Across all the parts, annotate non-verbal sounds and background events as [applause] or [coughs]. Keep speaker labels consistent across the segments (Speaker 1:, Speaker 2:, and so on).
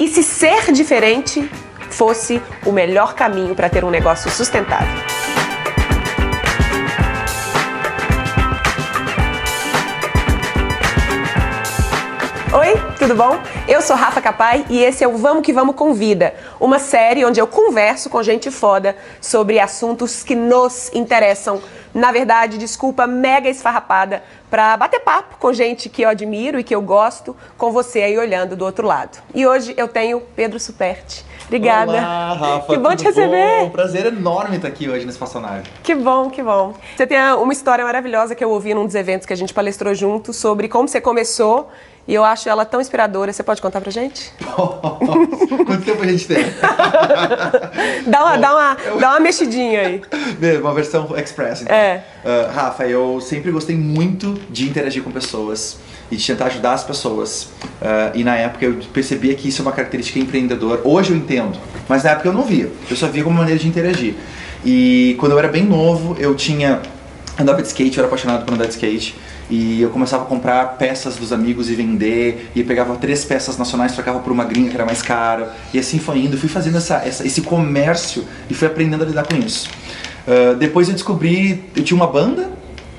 Speaker 1: E se ser diferente fosse o melhor caminho para ter um negócio sustentável? Tudo bom? Eu sou Rafa Capai e esse é o Vamos que Vamos Convida, uma série onde eu converso com gente foda sobre assuntos que nos interessam. Na verdade, desculpa mega esfarrapada para bater papo com gente que eu admiro e que eu gosto, com você aí olhando do outro lado. E hoje eu tenho Pedro Superti. Obrigada.
Speaker 2: Olá, Rafa.
Speaker 1: Que bom te receber.
Speaker 2: Bom? Um prazer enorme estar aqui hoje nesse Espaçonave.
Speaker 1: Que bom, que bom. Você tem uma história maravilhosa que eu ouvi num dos eventos que a gente palestrou junto sobre como você começou e eu acho ela tão inspiradora. Você pode contar pra gente? [laughs]
Speaker 2: Quanto tempo a gente tem?
Speaker 1: dá, uma, dá, uma, dá uma mexidinha aí.
Speaker 2: Uma versão express. Então.
Speaker 1: É.
Speaker 2: Uh, Rafa, eu sempre gostei muito de interagir com pessoas e de tentar ajudar as pessoas. Uh, e na época eu percebia que isso é uma característica empreendedora. Hoje eu entendo, mas na época eu não via. Eu só via como maneira de interagir. E quando eu era bem novo, eu tinha andava de skate, eu era apaixonado por andar de skate. E eu começava a comprar peças dos amigos e vender, e pegava três peças nacionais, trocava por uma gringa que era mais cara. E assim foi indo, fui fazendo essa, essa esse comércio e fui aprendendo a lidar com isso. Uh, depois eu descobri, eu tinha uma banda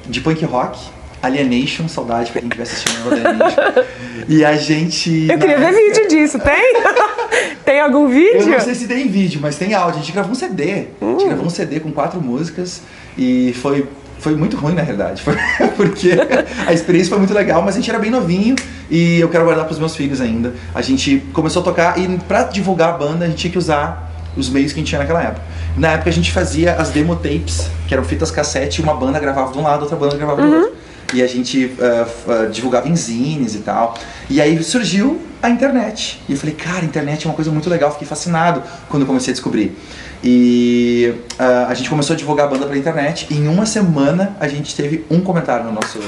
Speaker 2: de punk rock, Alienation, saudade pra quem estiver assistindo Alienation. e a gente.
Speaker 1: Eu queria ver vídeo disso, tem? [laughs] tem algum vídeo?
Speaker 2: Eu não sei se tem vídeo, mas tem áudio. A gente gravou um CD. Uh. A gente gravou um CD com quatro músicas e foi foi muito ruim na realidade, [laughs] porque a experiência foi muito legal, mas a gente era bem novinho e eu quero guardar para os meus filhos ainda. A gente começou a tocar e para divulgar a banda a gente tinha que usar os meios que a gente tinha naquela época. Na época a gente fazia as demo tapes, que eram fitas cassete, uma banda gravava de um lado, outra banda gravava do uhum. outro. E a gente uh, uh, divulgava em zines e tal. E aí surgiu a internet. E eu falei, cara, a internet é uma coisa muito legal. Fiquei fascinado quando comecei a descobrir. E uh, a gente começou a divulgar a banda pela internet. E em uma semana a gente teve um comentário no nosso.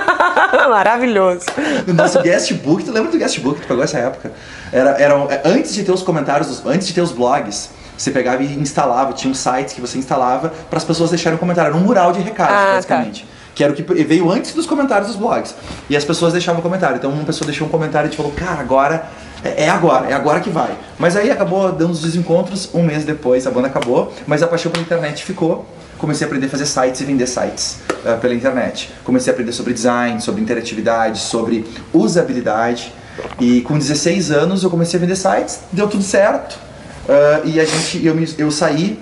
Speaker 2: [laughs]
Speaker 1: Maravilhoso.
Speaker 2: No nosso guestbook. Tu lembra do guestbook? Tu pegou essa época? Era, era, é, antes de ter os comentários, antes de ter os blogs. Você pegava e instalava, tinha um site que você instalava para as pessoas deixarem um comentário. Era um mural de recados, ah, tá. basicamente. Tá que era o que veio antes dos comentários dos blogs. E as pessoas deixavam um comentário. Então uma pessoa deixou um comentário e te falou, cara, agora é, é agora, é agora que vai. Mas aí acabou dando os desencontros, um mês depois a banda acabou, mas a paixão pela internet ficou. Comecei a aprender a fazer sites e vender sites uh, pela internet. Comecei a aprender sobre design, sobre interatividade, sobre usabilidade. E com 16 anos eu comecei a vender sites, deu tudo certo. Uh, e a gente, eu, eu saí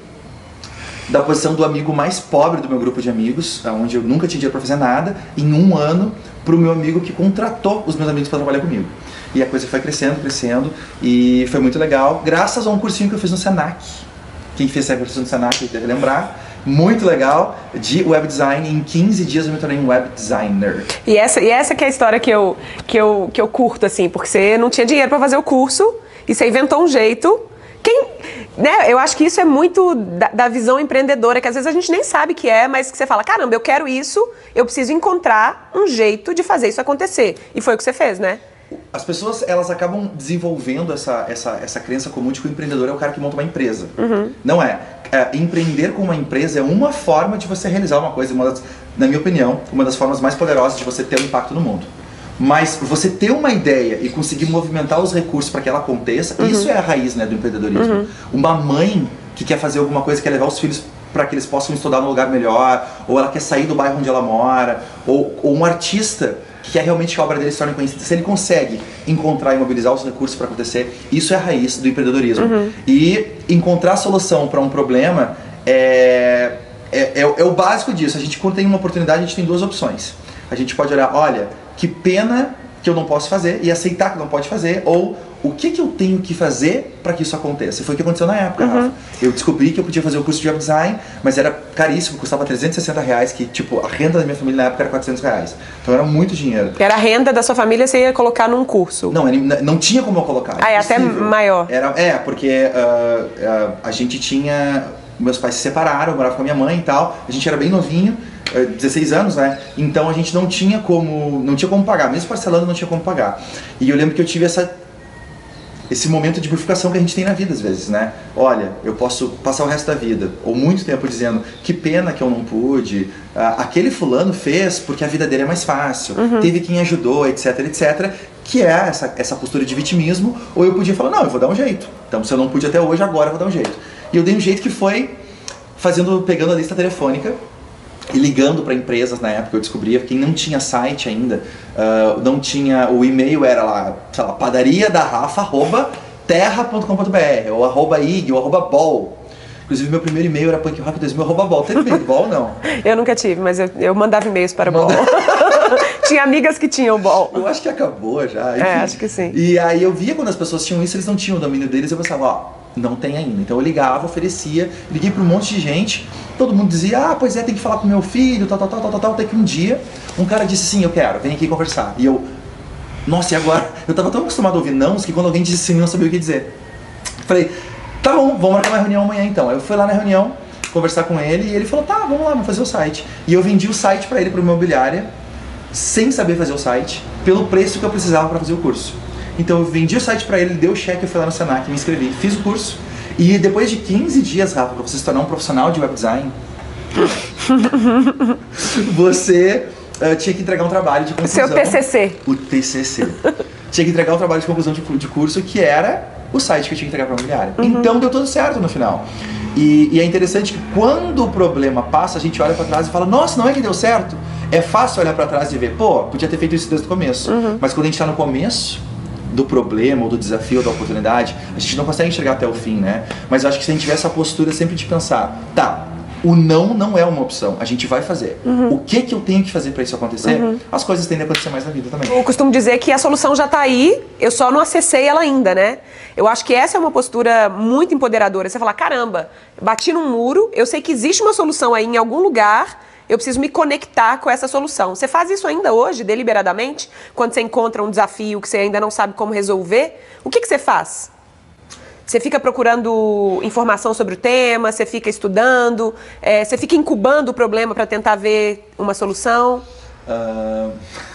Speaker 2: da posição do amigo mais pobre do meu grupo de amigos, onde eu nunca tinha dinheiro para fazer nada, em um ano, para o meu amigo que contratou os meus amigos para trabalhar comigo. E a coisa foi crescendo, crescendo, e foi muito legal, graças a um cursinho que eu fiz no Senac. Quem fez essa cursinho no Senac deve lembrar. Muito legal, de web design. Em 15 dias eu me tornei um web designer.
Speaker 1: E essa, e essa que é a história que eu, que, eu, que eu curto, assim, porque você não tinha dinheiro para fazer o curso, e você inventou um jeito. Quem, né, eu acho que isso é muito da, da, visão empreendedora, que às vezes a gente nem sabe que é, mas que você fala, caramba, eu quero isso, eu preciso encontrar um jeito de fazer isso acontecer. E foi o que você fez, né?
Speaker 2: As pessoas, elas acabam desenvolvendo essa, essa, essa crença comum de que o empreendedor é o cara que monta uma empresa.
Speaker 1: Uhum.
Speaker 2: Não é. é. Empreender com uma empresa é uma forma de você realizar uma coisa, uma das, na minha opinião, uma das formas mais poderosas de você ter um impacto no mundo. Mas você ter uma ideia e conseguir movimentar os recursos para que ela aconteça, uhum. isso é a raiz né, do empreendedorismo. Uhum. Uma mãe que quer fazer alguma coisa, quer levar os filhos para que eles possam estudar num lugar melhor, ou ela quer sair do bairro onde ela mora, ou, ou um artista que quer realmente que a obra dele se torne conhecida, se ele consegue encontrar e mobilizar os recursos para acontecer, isso é a raiz do empreendedorismo.
Speaker 1: Uhum.
Speaker 2: E encontrar solução para um problema é, é, é, é, o básico disso. A gente, quando tem uma oportunidade, a gente tem duas opções. A gente pode olhar, olha, que pena que eu não posso fazer e aceitar que não pode fazer, ou o que, que eu tenho que fazer para que isso aconteça. Foi o que aconteceu na época, uhum. Rafa. Eu descobri que eu podia fazer o curso de web design, mas era caríssimo, custava 360 reais, que tipo, a renda da minha família na época era 400 reais. Então era muito dinheiro.
Speaker 1: Era a renda da sua família, você ia colocar num curso?
Speaker 2: Não, não tinha como eu colocar.
Speaker 1: Ah, é até maior.
Speaker 2: Era, é, porque uh, uh, a gente tinha... Meus pais se separaram, eu morava com a minha mãe e tal, a gente era bem novinho, 16 é, anos, né? Então a gente não tinha como, não tinha como pagar, mesmo parcelando não tinha como pagar. E eu lembro que eu tive essa esse momento de purificação que a gente tem na vida às vezes, né? Olha, eu posso passar o resto da vida, ou muito tempo dizendo que pena que eu não pude, ah, aquele fulano fez porque a vida dele é mais fácil,
Speaker 1: uhum.
Speaker 2: teve quem ajudou, etc, etc. que é essa, essa postura de vitimismo, ou eu podia falar, não, eu vou dar um jeito. Então, se eu não pude até hoje, agora eu vou dar um jeito. E eu dei um jeito que foi fazendo, pegando a lista telefônica e ligando para empresas na época. Eu descobria quem não tinha site ainda, uh, não tinha, o e-mail era lá, sei lá, padaria da Rafa, arroba, terra.com.br, ou arroba ig, ou arroba bol. Inclusive, meu primeiro e-mail era punkrock2000, arroba bol. Teve e-mail bol, não? [laughs]
Speaker 1: Eu nunca tive, mas eu, eu mandava e-mails para Manda... bol. [laughs] tinha amigas que tinham bol.
Speaker 2: Eu acho que acabou já.
Speaker 1: Enfim. É, acho que sim.
Speaker 2: E aí eu via quando as pessoas tinham isso, eles não tinham o domínio deles, eu pensava, ó, não tem ainda. Então eu ligava, oferecia, liguei para um monte de gente, todo mundo dizia, ah, pois é, tem que falar com meu filho, tal, tal, tal, tal, tal, até que um dia um cara disse sim, eu quero, vem aqui conversar. E eu, nossa, e agora? Eu tava tão acostumado a ouvir nãos que quando alguém disse sim, eu não sabia o que dizer. Falei, tá bom, vamos marcar uma reunião amanhã então. Aí eu fui lá na reunião, conversar com ele e ele falou, tá, vamos lá, vamos fazer o site. E eu vendi o site para ele, para imobiliária, sem saber fazer o site, pelo preço que eu precisava para fazer o curso. Então eu vendi o site para ele, ele deu o cheque, eu fui lá no Senac, me inscrevi, fiz o curso. E depois de 15 dias, Rafa, para você se tornar um profissional de web design, [laughs] você uh, tinha que entregar um trabalho de conclusão.
Speaker 1: Seu TCC.
Speaker 2: O TCC. [laughs] tinha que entregar um trabalho de conclusão de, de curso que era o site que eu tinha que entregar para a imobiliária. Uhum. Então deu tudo certo no final. E, e, é interessante que quando o problema passa, a gente olha para trás e fala: Nossa, não é que deu certo? É fácil olhar para trás e ver, pô, podia ter feito isso desde o começo. Uhum. Mas quando a gente está no começo, do problema, ou do desafio, ou da oportunidade, a gente não consegue enxergar até o fim, né? Mas eu acho que se a gente tiver essa postura sempre de pensar, tá, o não não é uma opção, a gente vai fazer. Uhum. O que que eu tenho que fazer para isso acontecer? Uhum. As coisas tendem a acontecer mais na vida também.
Speaker 1: Eu costumo dizer que a solução já está aí, eu só não acessei ela ainda, né? Eu acho que essa é uma postura muito empoderadora. Você falar, caramba, bati num muro, eu sei que existe uma solução aí em algum lugar, eu preciso me conectar com essa solução. Você faz isso ainda hoje, deliberadamente? Quando você encontra um desafio que você ainda não sabe como resolver, o que, que você faz? Você fica procurando informação sobre o tema, você fica estudando, é, você fica incubando o problema para tentar ver uma solução? Uh,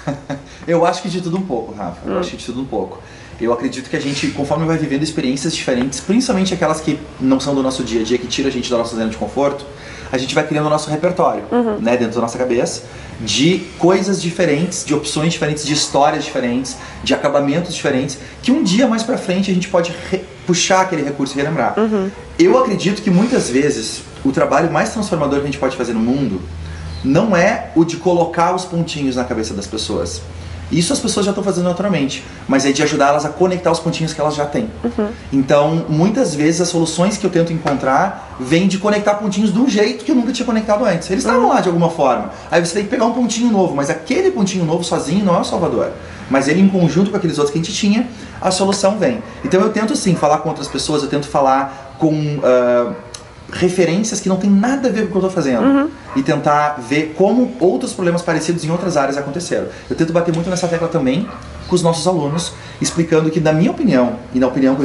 Speaker 1: [laughs]
Speaker 2: eu acho que de tudo um pouco, Rafa. Eu hum. acho que de tudo um pouco. Eu acredito que a gente, conforme vai vivendo experiências diferentes, principalmente aquelas que não são do nosso dia a dia, que tira a gente da nossa zona de conforto, a gente vai criando o nosso repertório, uhum. né, dentro da nossa cabeça, de coisas diferentes, de opções diferentes, de histórias diferentes, de acabamentos diferentes, que um dia mais para frente a gente pode puxar aquele recurso e relembrar. Uhum. Eu acredito que muitas vezes o trabalho mais transformador que a gente pode fazer no mundo não é o de colocar os pontinhos na cabeça das pessoas isso as pessoas já estão fazendo naturalmente, mas é de ajudar elas a conectar os pontinhos que elas já têm. Uhum. Então, muitas vezes as soluções que eu tento encontrar vêm de conectar pontinhos de um jeito que eu nunca tinha conectado antes. Eles estavam uhum. lá de alguma forma. Aí você tem que pegar um pontinho novo, mas aquele pontinho novo sozinho não é o salvador. Mas ele em conjunto com aqueles outros que a gente tinha, a solução vem. Então eu tento sim falar com outras pessoas, eu tento falar com uh, referências que não tem nada a ver com o que eu estou fazendo uhum. e tentar ver como outros problemas parecidos em outras áreas aconteceram. Eu tento bater muito nessa tecla também com os nossos alunos, explicando que, na minha opinião e na opinião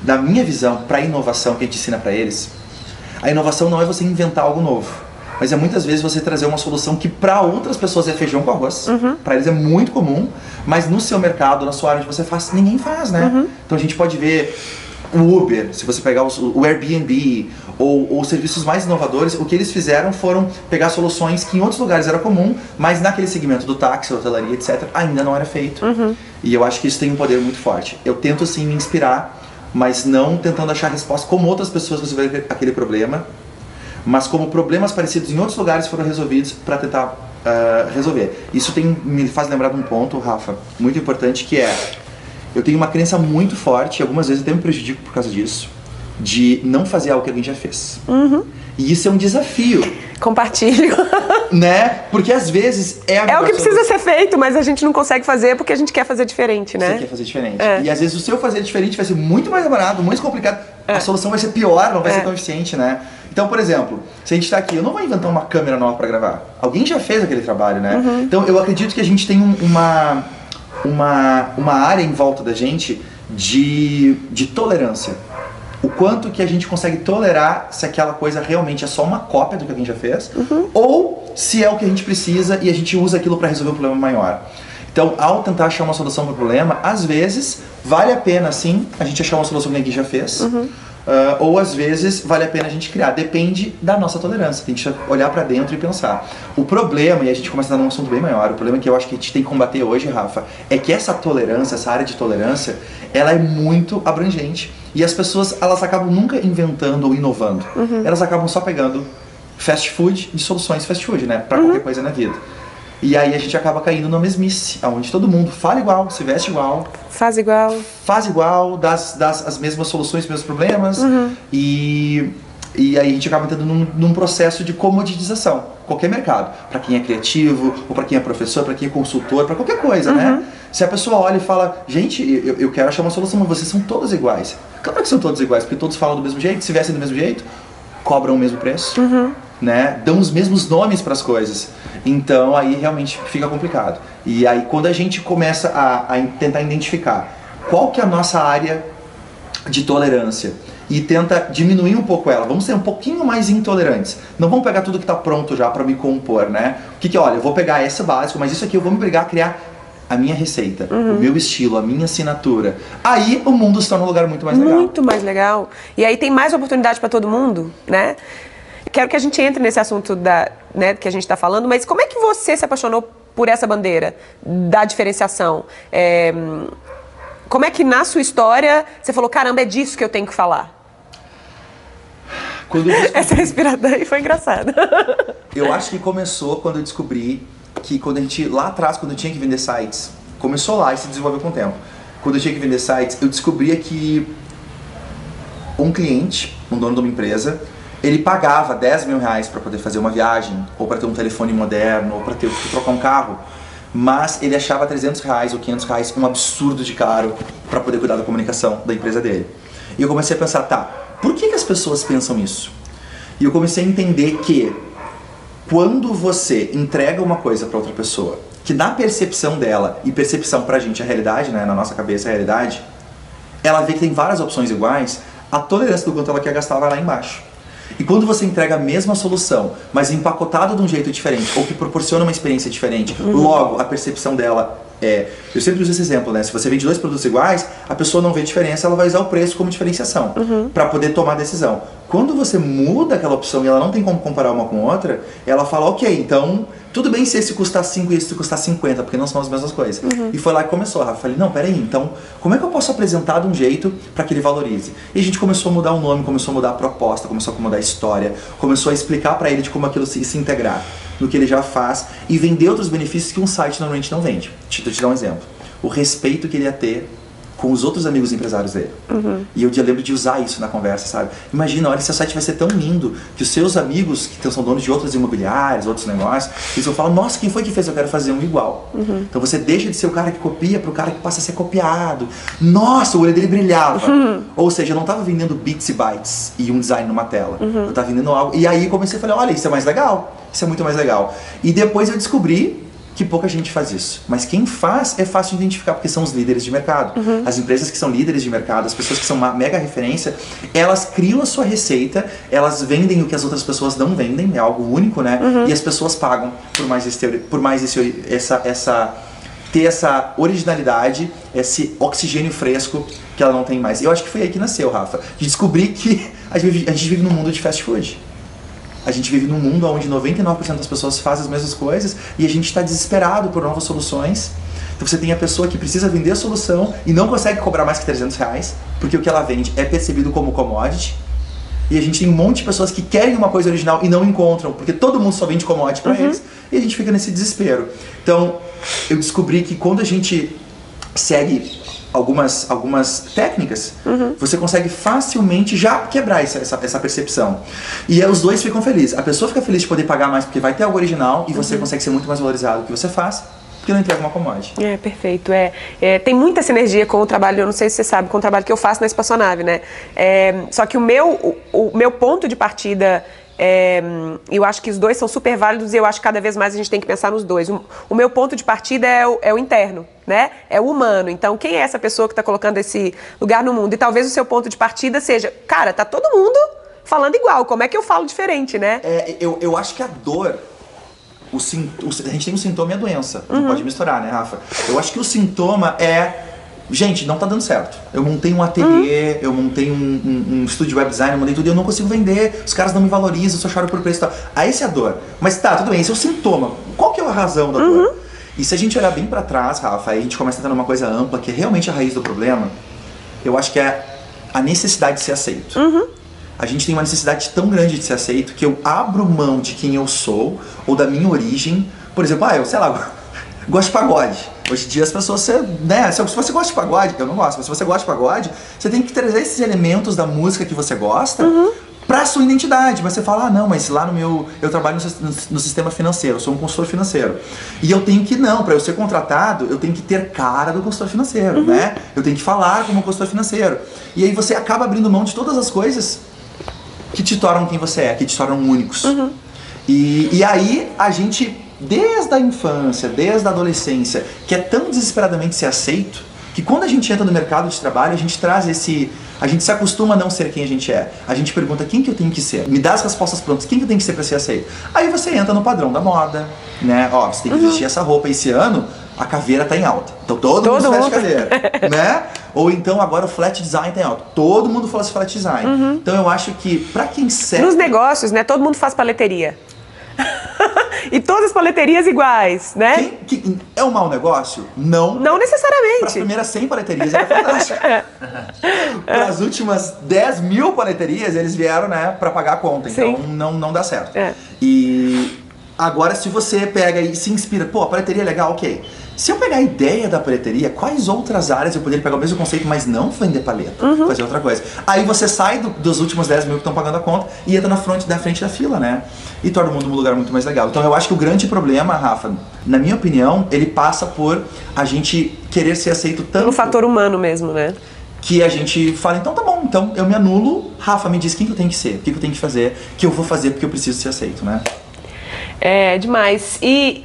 Speaker 2: da minha visão para a inovação que a gente ensina para eles, a inovação não é você inventar algo novo, mas é muitas vezes você trazer uma solução que para outras pessoas é feijão com arroz, uhum. para eles é muito comum, mas no seu mercado, na sua área onde você faz, ninguém faz, né? Uhum. Então a gente pode ver o Uber, se você pegar o Airbnb ou, ou, serviços mais inovadores, o que eles fizeram foram pegar soluções que em outros lugares era comum, mas naquele segmento do táxi, hotelaria, etc., ainda não era feito. Uhum. E eu acho que isso tem um poder muito forte. Eu tento sim me inspirar, mas não tentando achar resposta como outras pessoas resolveram aquele problema, mas como problemas parecidos em outros lugares foram resolvidos para tentar uh, resolver. Isso tem, me faz lembrar de um ponto, Rafa, muito importante, que é eu tenho uma crença muito forte, e algumas vezes até me prejudico por causa disso, de não fazer algo que alguém já fez. Uhum. E isso é um desafio.
Speaker 1: Compartilho. [laughs]
Speaker 2: né? Porque às vezes é a
Speaker 1: É o que precisa ser feito, mas a gente não consegue fazer porque a gente quer fazer diferente, né?
Speaker 2: Você quer fazer diferente. É. E às vezes o seu fazer diferente vai ser muito mais demorado, muito complicado. É. A solução vai ser pior, não vai é. ser tão eficiente, né? Então, por exemplo, se a gente está aqui, eu não vou inventar uma câmera nova para gravar. Alguém já fez aquele trabalho, né? Uhum. Então, eu acredito que a gente tem um, uma uma, uma área em volta da gente de, de tolerância. O quanto que a gente consegue tolerar se aquela coisa realmente é só uma cópia do que alguém já fez, uhum. ou se é o que a gente precisa e a gente usa aquilo para resolver um problema maior. Então, ao tentar achar uma solução para o problema, às vezes vale a pena sim a gente achar uma solução que alguém já fez. Uhum. Uh, ou às vezes vale a pena a gente criar. Depende da nossa tolerância. Tem que olhar para dentro e pensar. O problema, e a gente começa a dar um assunto bem maior, o problema que eu acho que a gente tem que combater hoje, Rafa, é que essa tolerância, essa área de tolerância, ela é muito abrangente. E as pessoas, elas acabam nunca inventando ou inovando. Uhum. Elas acabam só pegando fast food de soluções fast food, né? Para uhum. qualquer coisa na vida. E aí a gente acaba caindo na mesmice, onde todo mundo fala igual, se veste igual.
Speaker 1: Faz igual.
Speaker 2: Faz igual, dá, dá as mesmas soluções, os mesmos problemas. Uhum. E, e aí a gente acaba entrando num, num processo de comoditização. Qualquer mercado. Para quem é criativo, ou para quem é professor, para quem é consultor, para qualquer coisa, né? uhum. né? Se a pessoa olha e fala, gente, eu, eu quero achar uma solução, mas vocês são todos iguais. Claro que são todos iguais, porque todos falam do mesmo jeito, se vestem do mesmo jeito, cobram o mesmo preço. Uhum né, dão os mesmos nomes para as coisas. Então aí realmente fica complicado. E aí quando a gente começa a, a tentar identificar qual que é a nossa área de tolerância e tenta diminuir um pouco ela. Vamos ser um pouquinho mais intolerantes. Não vamos pegar tudo que está pronto já para me compor, né? O que que, olha, eu vou pegar esse básico, mas isso aqui eu vou me brigar a criar a minha receita, uhum. o meu estilo, a minha assinatura. Aí o mundo se torna um lugar muito mais legal.
Speaker 1: Muito mais legal. E aí tem mais oportunidade para todo mundo, né? quero que a gente entre nesse assunto da, né, que a gente está falando, mas como é que você se apaixonou por essa bandeira da diferenciação? É, como é que na sua história você falou, caramba, é disso que eu tenho que falar? [laughs] Descobri... Essa respirada aí foi engraçada. [laughs]
Speaker 2: Eu acho que começou quando eu descobri que quando a gente, lá atrás, quando eu tinha que vender sites, começou lá e se desenvolveu com o tempo. Quando eu tinha que vender sites, eu descobria que um cliente, um dono de uma empresa, ele pagava 10 mil reais para poder fazer uma viagem, ou para ter um telefone moderno, ou para ter trocar um carro, mas ele achava 300 reais ou 500 reais um absurdo de caro para poder cuidar da comunicação da empresa dele. E eu comecei a pensar, tá, por que, que as pessoas pensam isso? E eu comecei a entender que quando você entrega uma coisa para outra pessoa, que na percepção dela, e percepção pra gente é realidade, né, na nossa cabeça é realidade, ela vê que tem várias opções iguais, a tolerância do quanto ela quer gastar vai lá embaixo. E quando você entrega a mesma solução, mas empacotada de um jeito diferente, ou que proporciona uma experiência diferente, uhum. logo a percepção dela é. Eu sempre uso esse exemplo, né? Se você vende dois produtos iguais, a pessoa não vê diferença, ela vai usar o preço como diferenciação uhum. para poder tomar a decisão. Quando você muda aquela opção e ela não tem como comparar uma com outra, ela fala, ok, então tudo bem se esse custar 5 e esse custar 50, porque não são as mesmas coisas. Uhum. E foi lá que começou. Eu falei, não, peraí, então, como é que eu posso apresentar de um jeito para que ele valorize? E a gente começou a mudar o nome, começou a mudar a proposta, começou a mudar a história, começou a explicar para ele de como aquilo se, se integrar no que ele já faz e vender outros benefícios que um site normalmente não vende. Deixa eu te dar um exemplo. O respeito que ele ia ter com os outros amigos empresários dele. Uhum. E eu lembro de usar isso na conversa, sabe? Imagina, olha, seu site vai ser tão lindo que os seus amigos, que são donos de outras imobiliárias, outros negócios, eles vão falar, nossa, quem foi que fez? Eu quero fazer um igual. Uhum. Então você deixa de ser o cara que copia para o cara que passa a ser copiado. Nossa, o olho dele brilhava. Uhum. Ou seja, eu não estava vendendo bits e bytes e um design numa tela. Uhum. Eu estava vendendo algo. E aí comecei a falar, olha, isso é mais legal. Isso é muito mais legal. E depois eu descobri que pouca gente faz isso. Mas quem faz é fácil de identificar, porque são os líderes de mercado. Uhum. As empresas que são líderes de mercado, as pessoas que são uma mega referência, elas criam a sua receita, elas vendem o que as outras pessoas não vendem, é algo único, né? Uhum. E as pessoas pagam por mais, esse, por mais esse, essa, essa, ter essa originalidade, esse oxigênio fresco que ela não tem mais. Eu acho que foi aí que nasceu, Rafa, de descobrir que a gente, a gente vive num mundo de fast food. A gente vive num mundo onde 99% das pessoas fazem as mesmas coisas e a gente está desesperado por novas soluções. Então você tem a pessoa que precisa vender a solução e não consegue cobrar mais que 300 reais, porque o que ela vende é percebido como commodity. E a gente tem um monte de pessoas que querem uma coisa original e não encontram, porque todo mundo só vende commodity para uhum. eles. E a gente fica nesse desespero. Então, eu descobri que quando a gente segue algumas, algumas técnicas, uhum. você consegue facilmente já quebrar essa, essa, essa, percepção. E os dois ficam felizes. A pessoa fica feliz de poder pagar mais porque vai ter algo original e uhum. você consegue ser muito mais valorizado do que você faz porque não entrega uma commodity.
Speaker 1: É, perfeito. É, é, tem muita sinergia com o trabalho, eu não sei se você sabe, com o trabalho que eu faço na espaçonave, né? É, só que o meu, o, o meu ponto de partida é, eu acho que os dois são super válidos e eu acho que cada vez mais a gente tem que pensar nos dois. O, o meu ponto de partida é o, é o, interno, né? É o humano. Então, quem é essa pessoa que está colocando esse lugar no mundo? E talvez o seu ponto de partida seja, cara, tá todo mundo falando igual. Como é que eu falo diferente, né?
Speaker 2: É, eu, eu acho que a dor o, a gente tem um sintoma e a doença. Não pode misturar, né, Rafa? Eu acho que o sintoma é. Gente, não tá dando certo. Eu montei um ateliê, eu montei um, um, um estúdio de web design, eu montei tudo e eu não consigo vender. Os caras não me valorizam, eu só choro por preço e tal. Aí essa é a dor. Mas tá, tudo bem, esse é o sintoma. Qual que é a razão da dor? E se a gente olhar bem pra trás, Rafa, aí a gente começa a entrar numa coisa ampla, que é realmente a raiz do problema, eu acho que é a necessidade de ser aceito. A gente tem uma necessidade tão grande de ser aceito que eu abro mão de quem eu sou ou da minha origem. Por exemplo, ah, eu sei lá, [laughs] gosto de pagode. Hoje em dia as pessoas, você, né, se você gosta de pagode, eu não gosto, mas se você gosta de pagode, você tem que trazer esses elementos da música que você gosta pra sua identidade. Mas você fala, ah, não, mas lá no meu. Eu trabalho no, no- no sistema financeiro, eu sou um consultor financeiro. E eu tenho que, não, pra eu ser contratado, eu tenho que ter cara do consultor financeiro, né? Eu tenho que falar como consultor financeiro. E aí você acaba abrindo mão de todas as coisas que te tornam quem você é, que te tornam únicos. E, e aí a gente, desde a infância, desde a adolescência, quer tão desesperadamente ser aceito, que quando a gente entra no mercado de trabalho, a gente traz esse. A gente se acostuma a não ser quem a gente é. A gente pergunta quem que eu tenho que ser. Me dá as respostas prontas, quem que eu tenho que ser para ser aceito. Aí você entra no padrão da moda, né? Ó, você tem que vestir essa roupa esse ano, a caveira tá em alta. Então todo,
Speaker 1: Todo
Speaker 2: mundo veste
Speaker 1: mundo.
Speaker 2: caveira, [laughs] né? Ou então agora o flat design tá em alta. Todo mundo fala flat design. Então eu acho que pra quem serve
Speaker 1: Nos negócios, né? Todo mundo faz paleteria. E todas as paleterias iguais, né?
Speaker 2: Quem, que- é um mau negócio? Não.
Speaker 1: Não
Speaker 2: Para as
Speaker 1: necessariamente.
Speaker 2: primeiras 100 paleterias era fantástico. [laughs] Para as últimas 10 mil paleterias, eles vieram, né, para pagar a conta. Então
Speaker 1: Sim.
Speaker 2: não, não dá certo.
Speaker 1: É.
Speaker 2: E agora, se você pega e se inspira, pô, a paleteria é legal, ok. Se eu pegar a ideia da paleteria, quais outras áreas eu poderia pegar o mesmo conceito, mas não vender paleta?
Speaker 1: Uhum.
Speaker 2: Fazer outra coisa. Aí você sai do- dos últimos 10 mil que estão pagando a conta e entra na frente, da frente da fila, né? E torna o mundo um lugar muito mais legal. Então eu acho que o grande problema, Rafa, na minha opinião, ele passa por a gente querer ser aceito tanto
Speaker 1: No fator humano mesmo, né?
Speaker 2: que a gente fala, então tá bom, então eu me anulo, Rafa, me diz quem que eu tenho que ser, o que, que eu tenho que fazer, que eu vou fazer porque eu preciso ser aceito, né?
Speaker 1: É demais. E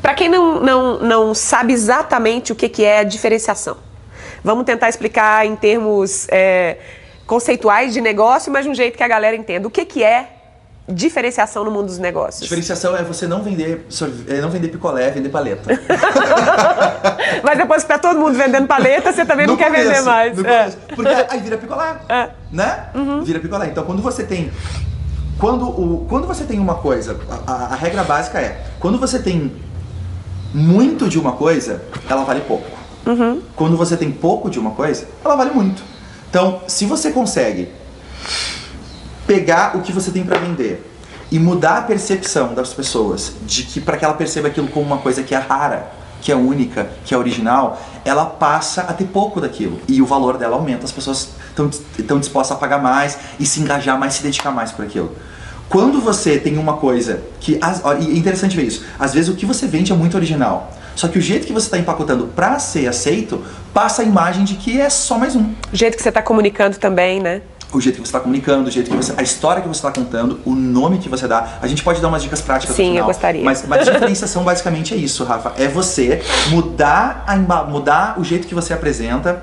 Speaker 1: para quem não, não, não sabe exatamente o que, que é a diferenciação, vamos tentar explicar em termos é, conceituais de negócio, mas de um jeito que a galera entenda. O que, que é diferenciação no mundo dos negócios?
Speaker 2: Diferenciação é você não vender, é não vender picolé, vender paleta. [laughs]
Speaker 1: Mas depois que tá todo mundo vendendo paleta, você também não quer vender mais. É.
Speaker 2: Porque aí vira picolé,
Speaker 1: É.
Speaker 2: né? Vira picolé. Então quando você tem quando, o, quando você tem uma coisa, a, a- a regra básica é, quando você tem muito de uma coisa, ela vale pouco. Quando você tem pouco de uma coisa, ela vale muito. Então, se você consegue pegar o que você tem para vender e mudar a percepção das pessoas de que para que ela perceba aquilo como uma coisa que é rara, que é única, que é original, ela passa a ter pouco daquilo e o valor dela aumenta. As pessoas estão dispostas a pagar mais e se engajar mais, se dedicar mais por aquilo. Quando você tem uma coisa que. E é interessante ver isso. Às vezes o que você vende é muito original. Só que o jeito que você está empacotando para ser aceito passa a imagem de que é só mais um
Speaker 1: O jeito que você tá comunicando também, né?
Speaker 2: o jeito que você está comunicando, o jeito que você, a história que você está contando, o nome que você dá. A gente pode dar umas dicas práticas
Speaker 1: Sim,
Speaker 2: no final.
Speaker 1: eu gostaria.
Speaker 2: Mas, mas [laughs] a diferenciação basicamente é isso, Rafa. É você mudar, a, mudar o jeito que você apresenta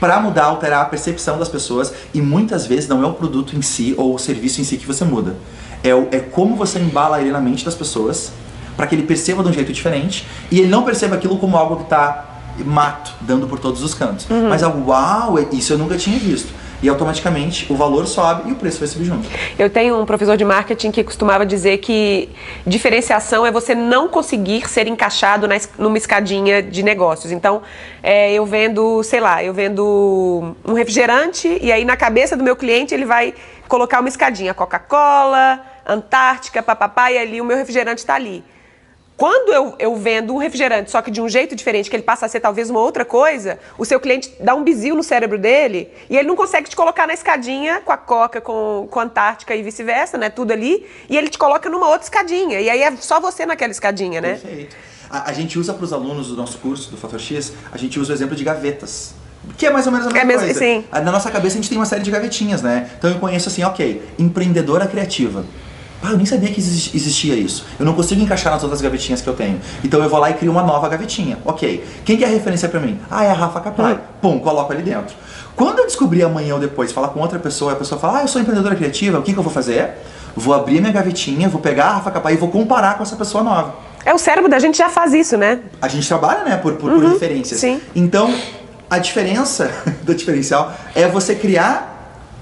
Speaker 2: para mudar, alterar a percepção das pessoas e muitas vezes não é o produto em si ou o serviço em si que você muda. É, o- é como você embala ele na mente das pessoas para que ele perceba de um jeito diferente e ele não perceba aquilo como algo que está mato, dando por todos os cantos. Mas algo, uau, isso eu nunca tinha visto. E automaticamente o valor sobe e o preço vai subir junto.
Speaker 1: Eu tenho um professor de marketing que costumava dizer que diferenciação é você não conseguir ser encaixado na numa escadinha de negócios. Então, é, eu vendo, sei lá, eu vendo um refrigerante e aí na cabeça do meu cliente ele vai colocar uma escadinha, Coca-Cola, Antártica, papapá, e ali o meu refrigerante está ali. Quando eu, eu vendo um refrigerante, só que de um jeito diferente, que ele passa a ser talvez uma outra coisa, o seu cliente dá um bizil no cérebro dele e ele não consegue te colocar na escadinha com a Coca, com, com a Antártica e vice-versa, né? Tudo ali, e ele te coloca numa outra escadinha. E aí é só você naquela escadinha, né?
Speaker 2: Perfeito. A, a gente usa para os alunos do nosso curso, do Fator X, a gente usa o exemplo de gavetas. Que é mais ou menos a mesma
Speaker 1: mesmo-
Speaker 2: coisa.
Speaker 1: sim.
Speaker 2: Ah, Na nossa cabeça a gente tem uma série de gavetinhas, né? Então eu conheço assim, ok, empreendedora criativa. Ah, eu nem sabia que exis- existia isso. Eu não consigo encaixar nas outras gavetinhas que eu tenho. Então eu vou lá e crio uma nova gavetinha. Ok. Quem que é a referência pra mim? Ah, é a Rafa Capai. Pum, coloco ali dentro. Quando eu descobrir amanhã ou depois, falar com outra pessoa, a pessoa fala, ah, eu sou empreendedora criativa, o que, que eu vou fazer? Vou abrir minha gavetinha, vou pegar a Rafa Capai e vou comparar com essa pessoa nova.
Speaker 1: É, o cérebro da gente já faz isso, né?
Speaker 2: A gente trabalha, né, por, por, por referências.
Speaker 1: sim.
Speaker 2: Então, a diferença [laughs] do diferencial é você criar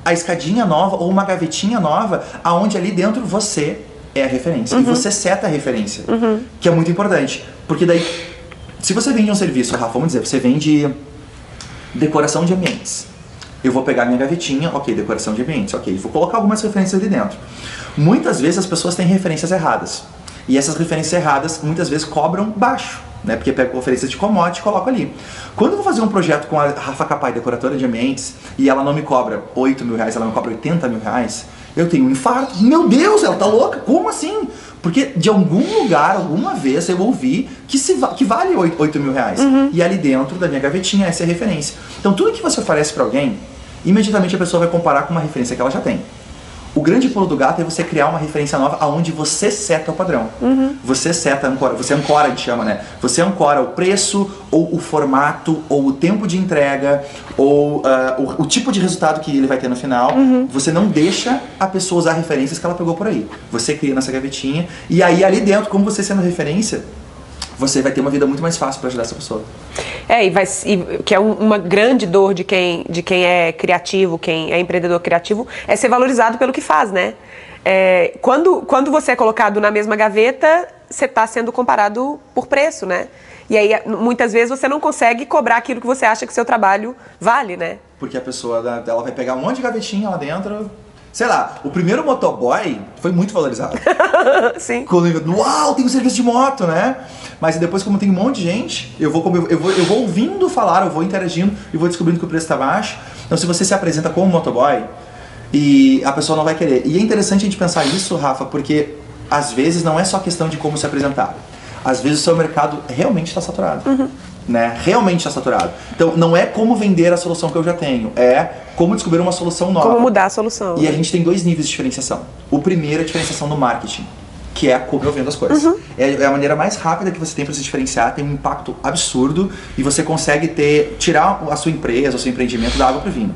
Speaker 2: a escadinha nova ou uma gavetinha nova, aonde ali dentro você é a referência. E você seta a referência, que é muito importante. Porque daí, se você vende um serviço, Rafa, vamos dizer, você vende decoração de ambientes. Eu vou pegar minha gavetinha, ok, decoração de ambientes, ok, vou colocar algumas referências ali dentro. Muitas vezes as pessoas têm referências erradas. E essas referências erradas muitas vezes cobram baixo, né? Porque pega referência de commodity e coloca ali. Quando eu vou fazer um projeto com a Rafa Capai, decoradora de ambientes, e ela não me cobra 8 mil reais, ela me cobra 80 mil reais, eu tenho um infarto. Meu Deus, ela tá louca? Como assim? Porque de algum lugar, alguma vez, eu ouvi que, se va- que vale 8, 8 mil reais. E ali dentro da minha gavetinha, essa é a referência. Então tudo que você oferece para alguém, imediatamente a pessoa vai comparar com uma referência que ela já tem. O grande pulo do gato é você criar uma referência nova aonde você seta o padrão. Você seta, ancora, você ancora, a gente chama, né? Você ancora o preço, ou o formato, ou o tempo de entrega, ou ah, o, o tipo de resultado que ele vai ter no final. Você não deixa a pessoa usar referências que ela pegou por aí. Você cria nessa gavetinha, e aí ali dentro, como você sendo referência, você vai ter uma vida muito mais fácil para ajudar essa pessoa.
Speaker 1: É, e vai, e, que é um- uma grande dor de quem, de quem é criativo, quem é empreendedor criativo, é ser valorizado pelo que faz, né? É, quando, quando você é colocado na mesma gaveta, você está sendo comparado por preço, né? E aí, muitas vezes, você não consegue cobrar aquilo que você acha que seu trabalho vale, né?
Speaker 2: Porque a pessoa, ela vai pegar um monte de gavetinha lá dentro. Sei lá, o primeiro motoboy foi muito valorizado. [laughs]
Speaker 1: Sim.
Speaker 2: Quando eu, uau, tem um serviço de moto, né? Mas depois, como tem um monte de gente, eu vou, eu, vou, eu vou ouvindo falar, eu vou interagindo e vou descobrindo que o preço está baixo. Então, se você se apresenta como motoboy, e a pessoa não vai querer. E é interessante a gente pensar isso, Rafa, porque às vezes não é só questão de como se apresentar. Às vezes o seu mercado realmente está saturado. Né? Realmente está saturado. Então, não é como vender a solução que eu já tenho, é como descobrir uma solução nova.
Speaker 1: Como mudar a solução.
Speaker 2: E a gente tem dois níveis de diferenciação. O primeiro é a diferenciação no marketing, que é como eu vendo as coisas. É, é a maneira mais rápida que você tem para se diferenciar, tem um impacto absurdo e você consegue ter tirar a sua empresa, o seu empreendimento da água para o vinho.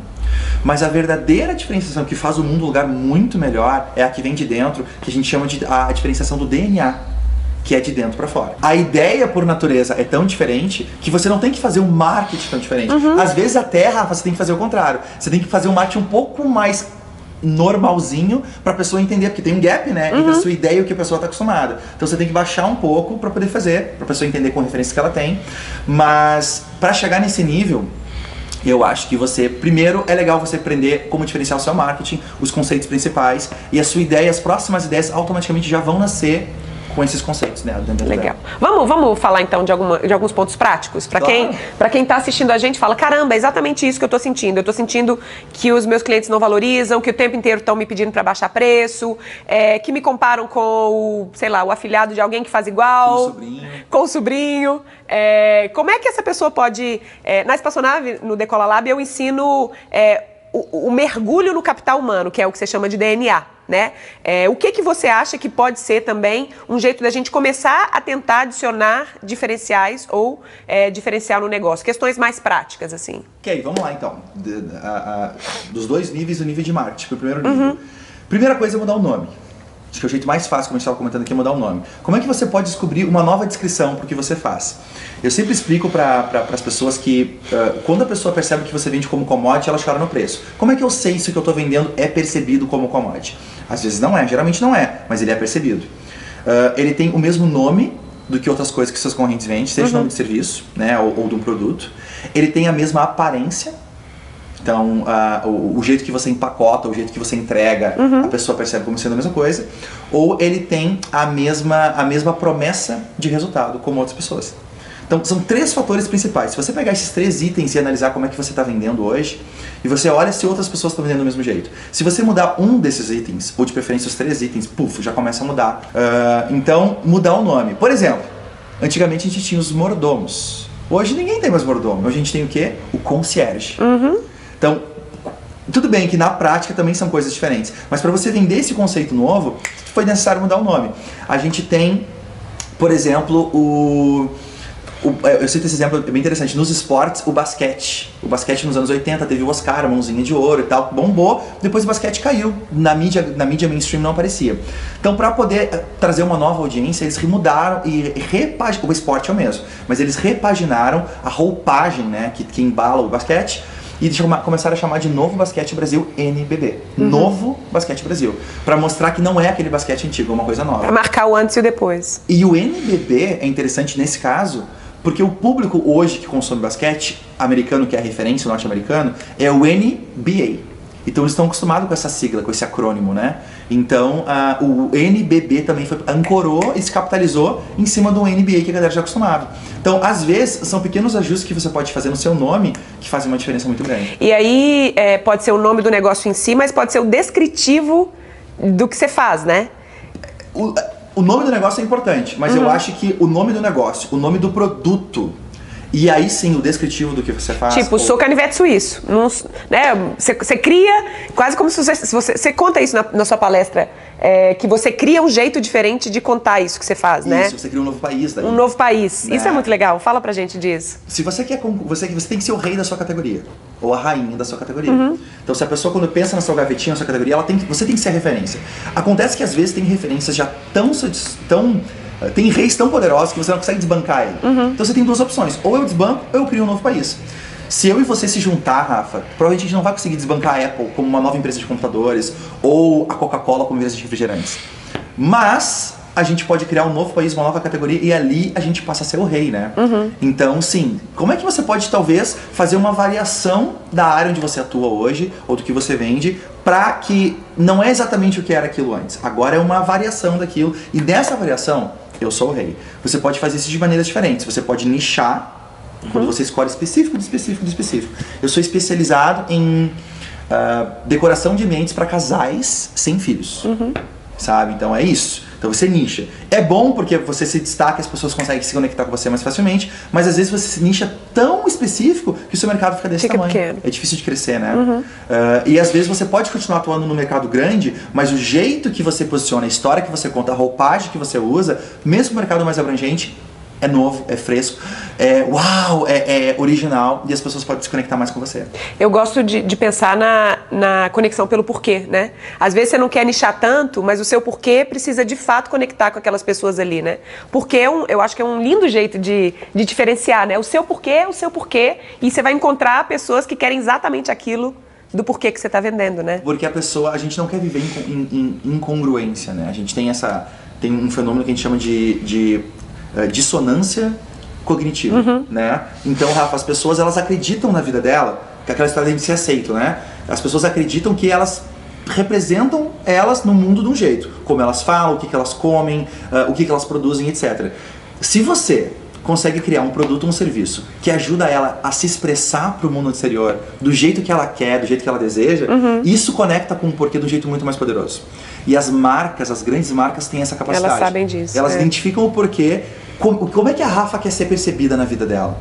Speaker 2: Mas a verdadeira diferenciação que faz o mundo um lugar muito melhor é a que vem de dentro, que a gente chama de a diferenciação do DNA que é de dentro para fora. A ideia por natureza é tão diferente que você não tem que fazer um marketing tão diferente. Às vezes até, Rafa, você tem que fazer o contrário. Você tem que fazer um marketing um pouco mais normalzinho para a pessoa entender, porque tem um gap, né, entre a sua ideia e o que a pessoa está acostumada. Então você tem que baixar um pouco para poder fazer, para a pessoa entender com a referência que ela tem. Mas para chegar nesse nível, eu acho que você, primeiro, é legal você aprender como diferenciar o seu marketing, os conceitos principais, e a sua ideia, as próximas ideias automaticamente já vão nascer com esses conceitos, né? dentro.
Speaker 1: Legal. Vamos, vamos falar então de, alguma, de alguns pontos práticos? Para
Speaker 2: Claro.
Speaker 1: quem, pra quem tá assistindo a gente, fala: caramba, é exatamente isso que eu tô sentindo. Eu tô sentindo que os meus clientes não valorizam, que o tempo inteiro estão me pedindo para baixar preço, é, que me comparam com o, sei lá, o afilhado de alguém que faz igual.
Speaker 2: Com o sobrinho.
Speaker 1: Com o sobrinho. É, como é que essa pessoa pode. é, na Espaçonave, no Decola Lab, eu ensino. é, o, o mergulho no capital humano, que é o que você chama de DNA, né? É, o que que você acha que pode ser também um jeito da gente começar a tentar adicionar diferenciais ou é, diferencial no negócio? Questões mais práticas, assim.
Speaker 2: Ok, vamos lá então. De- a- a- dos dois níveis, o nível de marketing, pro primeiro nível. Primeira coisa é mudar o nome. Acho que é o jeito mais fácil, como a gente estava comentando aqui, é mudar o nome. Como é que você pode descobrir uma nova descrição para o que você faz? Eu sempre explico para pra, as pessoas que ah, quando a pessoa percebe que você vende como commodity, ela chora no preço. Como é que eu sei se o que eu estou vendendo é percebido como commodity? Às vezes não é, geralmente não é, mas ele é percebido. Ah, ele tem o mesmo nome do que outras coisas que seus concorrentes vendem, seja nome de serviço né, ou, ou de um produto. Ele tem a mesma aparência, então, ah, o, o jeito que você empacota, o jeito que você entrega, a pessoa percebe como sendo a mesma coisa. Ou ele tem a mesma, a mesma promessa de resultado como outras pessoas. Então, são três fatores principais. Se você pegar esses três itens e analisar como é que você está vendendo hoje, e você olha se outras pessoas estão vendendo do mesmo jeito. Se você mudar um desses itens, ou de preferência os três itens, puf, já começa a mudar. Ah, então, mudar o nome. Por exemplo, antigamente a gente tinha os mordomos. Hoje ninguém tem mais mordomo. Hoje a gente tem o quê? O concierge. Então, tudo bem que na prática também são coisas diferentes, mas para você vender esse conceito novo, foi necessário mudar o nome. A gente tem, por exemplo, o é, eu cito esse exemplo, é bem interessante. Nos esportes, o basquete. O basquete nos anos 80 teve o Oscar, a mãozinha de ouro e tal, bombou. Depois o basquete caiu. Na mídia, na mídia mainstream não aparecia. Então, para poder eh, trazer uma nova audiência, eles remudaram e repaginaram. O esporte é o mesmo, mas eles repaginaram a roupagem né, que, que embala o basquete. E chama- começaram a chamar de Novo Basquete Brasil NBB. Novo Basquete Brasil. Para mostrar que não é aquele basquete antigo, é uma coisa nova.
Speaker 1: Pra marcar o antes e o depois.
Speaker 2: E o NBB é interessante nesse caso, porque o público hoje que consome basquete, americano que é a referência, norte-americano, é o NBA. Então eles estão acostumados com essa sigla, com esse acrônimo, né? Então o NBB também foi, ancorou e se capitalizou em cima do NBA que a galera já é acostumado. Então, às vezes, são pequenos ajustes que você pode fazer no seu nome que fazem uma diferença muito grande.
Speaker 1: E aí é, pode ser o nome do negócio em si, mas pode ser o descritivo do que você faz, né?
Speaker 2: O, o nome do negócio é importante, mas eu acho que o nome do negócio, o nome do produto, e aí sim o descritivo do que você faz.
Speaker 1: Tipo,
Speaker 2: ou-
Speaker 1: sou canivete suíço. Não né? Você, você cria, quase como se você, se você. Você conta isso na, na sua palestra, é, que você cria um jeito diferente de contar isso que você faz, né?
Speaker 2: Isso, você cria um novo país daí.
Speaker 1: Um novo país.
Speaker 2: Né?
Speaker 1: Isso é muito legal. Fala pra gente disso.
Speaker 2: Se você quer, você, você tem que ser o rei da sua categoria ou a rainha da sua categoria.
Speaker 1: Uhum.
Speaker 2: Então, se a pessoa quando pensa na sua gavetinha, na sua categoria, ela tem, que- você tem que ser a referência. Acontece que às vezes tem referências já tão tão tem reis tão poderosos que você não consegue desbancar ele.
Speaker 1: Uhum.
Speaker 2: Então você tem duas opções: ou eu desbanco, ou eu crio um novo país. Se eu e você se juntar, Rafa, provavelmente a gente não vai conseguir desbancar a Apple como uma nova empresa de computadores ou a Coca-Cola como empresa de refrigerantes. Mas a gente pode criar um novo país, uma nova categoria e ali a gente passa a ser o rei, né? Então, sim, como é que você pode talvez fazer uma variação da área onde você atua hoje ou do que você vende para que não é exatamente o que era aquilo antes. Agora é uma variação daquilo e dessa variação eu sou o rei. Você pode fazer isso de maneiras diferentes. Você pode nichar quando você escolhe específico de específico de específico. Eu sou especializado em ah, decoração de ambientes para casais sem filhos. Sabe? Então é isso. Então você nicha. É bom porque você se destaca, as pessoas conseguem se conectar com você mais facilmente, mas às vezes você se nicha tão específico que o seu mercado fica desse
Speaker 1: Fica
Speaker 2: tamanho.
Speaker 1: pequeno.
Speaker 2: É difícil de crescer, né? Ah, e às vezes você pode continuar atuando no mercado grande, mas o jeito que você posiciona, a história que você conta, a roupagem que você usa, mesmo no mercado mais abrangente, é novo, é fresco, é uau, é, é original e as pessoas podem se conectar mais com você.
Speaker 1: Eu gosto de, de pensar na, na conexão pelo porquê, né? Às vezes você não quer nichar tanto, mas o seu porquê precisa de fato conectar com aquelas pessoas ali, né? Porque é um, eu acho que é um lindo jeito de, de diferenciar, né? O seu porquê é o seu porquê e você vai encontrar pessoas que querem exatamente aquilo do porquê que você está vendendo, né?
Speaker 2: Porque a pessoa, a gente não quer viver em, em incongruência, né? A gente tem essa, tem um fenômeno que a gente chama de, de eh, dissonância cognitiva, né? Então, Rafa, as pessoas elas acreditam na vida dela, que é aquela história de ser aceito, né? As pessoas acreditam que elas representam elas no mundo de um jeito, como elas falam, o que, que elas comem, ah, o que, que elas produzem, etc. Se você consegue criar um produto ou um serviço que ajuda ela a se expressar para o mundo exterior do jeito que ela quer, do jeito que ela deseja, isso conecta com o porquê de um jeito muito mais poderoso. E as marcas, as grandes marcas têm essa capacidade.
Speaker 1: Elas sabem disso,
Speaker 2: Elas
Speaker 1: é.
Speaker 2: identificam o porquê. Como, como é que a Rafa quer ser percebida na vida dela?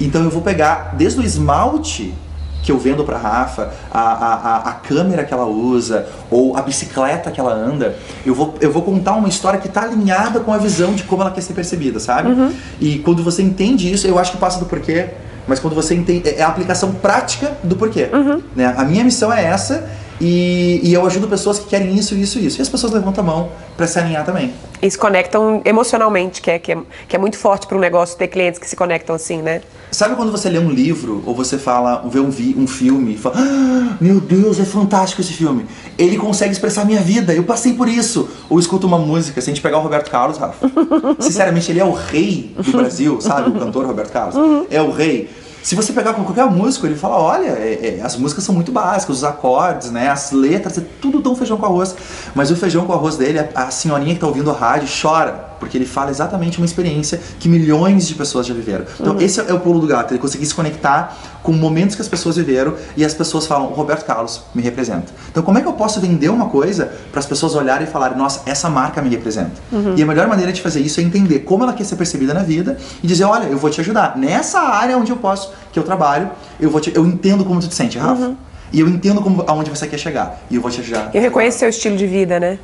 Speaker 2: Então eu vou pegar desde o esmalte que eu vendo pra Rafa, a, a, a, câmera que ela usa, ou a bicicleta que ela anda, eu vou, eu vou contar uma história que tá alinhada com a visão de como ela quer ser percebida, sabe? E quando você entende isso, eu acho que passa do porquê, mas quando você entende, é a aplicação prática do porquê. Né? A minha missão é essa, e, e eu ajudo pessoas que querem isso, isso, isso. E as pessoas levantam a mão pra se alinhar também.
Speaker 1: E se conectam emocionalmente, que é, que é, que é muito forte para um negócio ter clientes que se conectam assim, né?
Speaker 2: Sabe quando você lê um livro ou você fala, vê um, vi, um filme e fala, "Ah, meu Deus, é fantástico esse filme. Ele consegue expressar a minha vida, eu passei por isso. Ou escuta uma música, se a gente pegar o Roberto Carlos, Rafa, [laughs] sinceramente, ele é o rei do Brasil, sabe? O cantor Roberto Carlos. É o rei. Se você pegar com qualquer músico, ele fala, olha, é- é, as músicas são muito básicas, os acordes, né, as letras, é tudo tão feijão com arroz. Mas o feijão com arroz dele, a, a senhorinha que tá ouvindo a rádio chora, porque ele fala exatamente uma experiência que milhões de pessoas já viveram. Então esse é o pulo do gato, ele conseguir se conectar com momentos que as pessoas viveram e as pessoas falam, o Roberto Carlos me representa. Então como é que eu posso vender uma coisa para as pessoas olharem e falarem, nossa, essa marca me representa? E a melhor maneira de fazer isso é entender como ela quer ser percebida na vida e dizer, olha, eu vou te ajudar. Nessa área onde eu posso, que eu trabalho, eu vou te, eu entendo como tu te sente, Rafa. E eu entendo como, aonde você quer chegar. E eu vou te ajudar.
Speaker 1: Eu reconheço seu estilo de vida, né?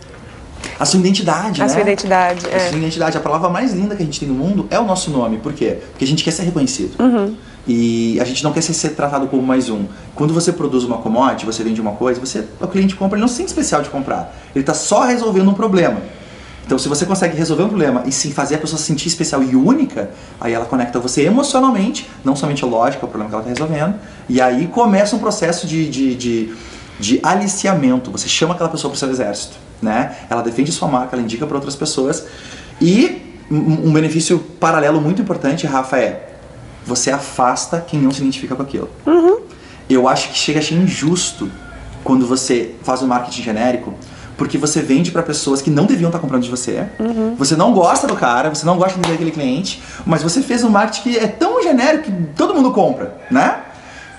Speaker 2: A sua identidade,
Speaker 1: A
Speaker 2: né?
Speaker 1: sua identidade,
Speaker 2: A
Speaker 1: é.
Speaker 2: sua identidade. A palavra mais linda que a gente tem no mundo é o nosso nome. Por quê? Porque a gente quer ser reconhecido.
Speaker 1: Uhum.
Speaker 2: E a gente não quer ser, ser tratado como mais um. Quando você produz uma commodity, você vende uma coisa, você, o cliente compra, ele não se sente especial de comprar. Ele está só resolvendo um problema. Então, se você consegue resolver um problema e sim fazer a pessoa se sentir especial e única, aí ela conecta você emocionalmente, não somente lógica, o problema que ela está resolvendo, e aí começa um processo de, de, de, de aliciamento. Você chama aquela pessoa para o seu exército, né? Ela defende sua marca, ela indica para outras pessoas. E um benefício paralelo muito importante, Rafa, é você afasta quem não se identifica com aquilo. Eu acho que chega a ser injusto quando você faz um marketing genérico, porque você vende para pessoas que não deviam estar comprando de você. Você não gosta do cara, você não gosta daquele cliente, mas você fez um marketing que é tão genérico que todo mundo compra, né?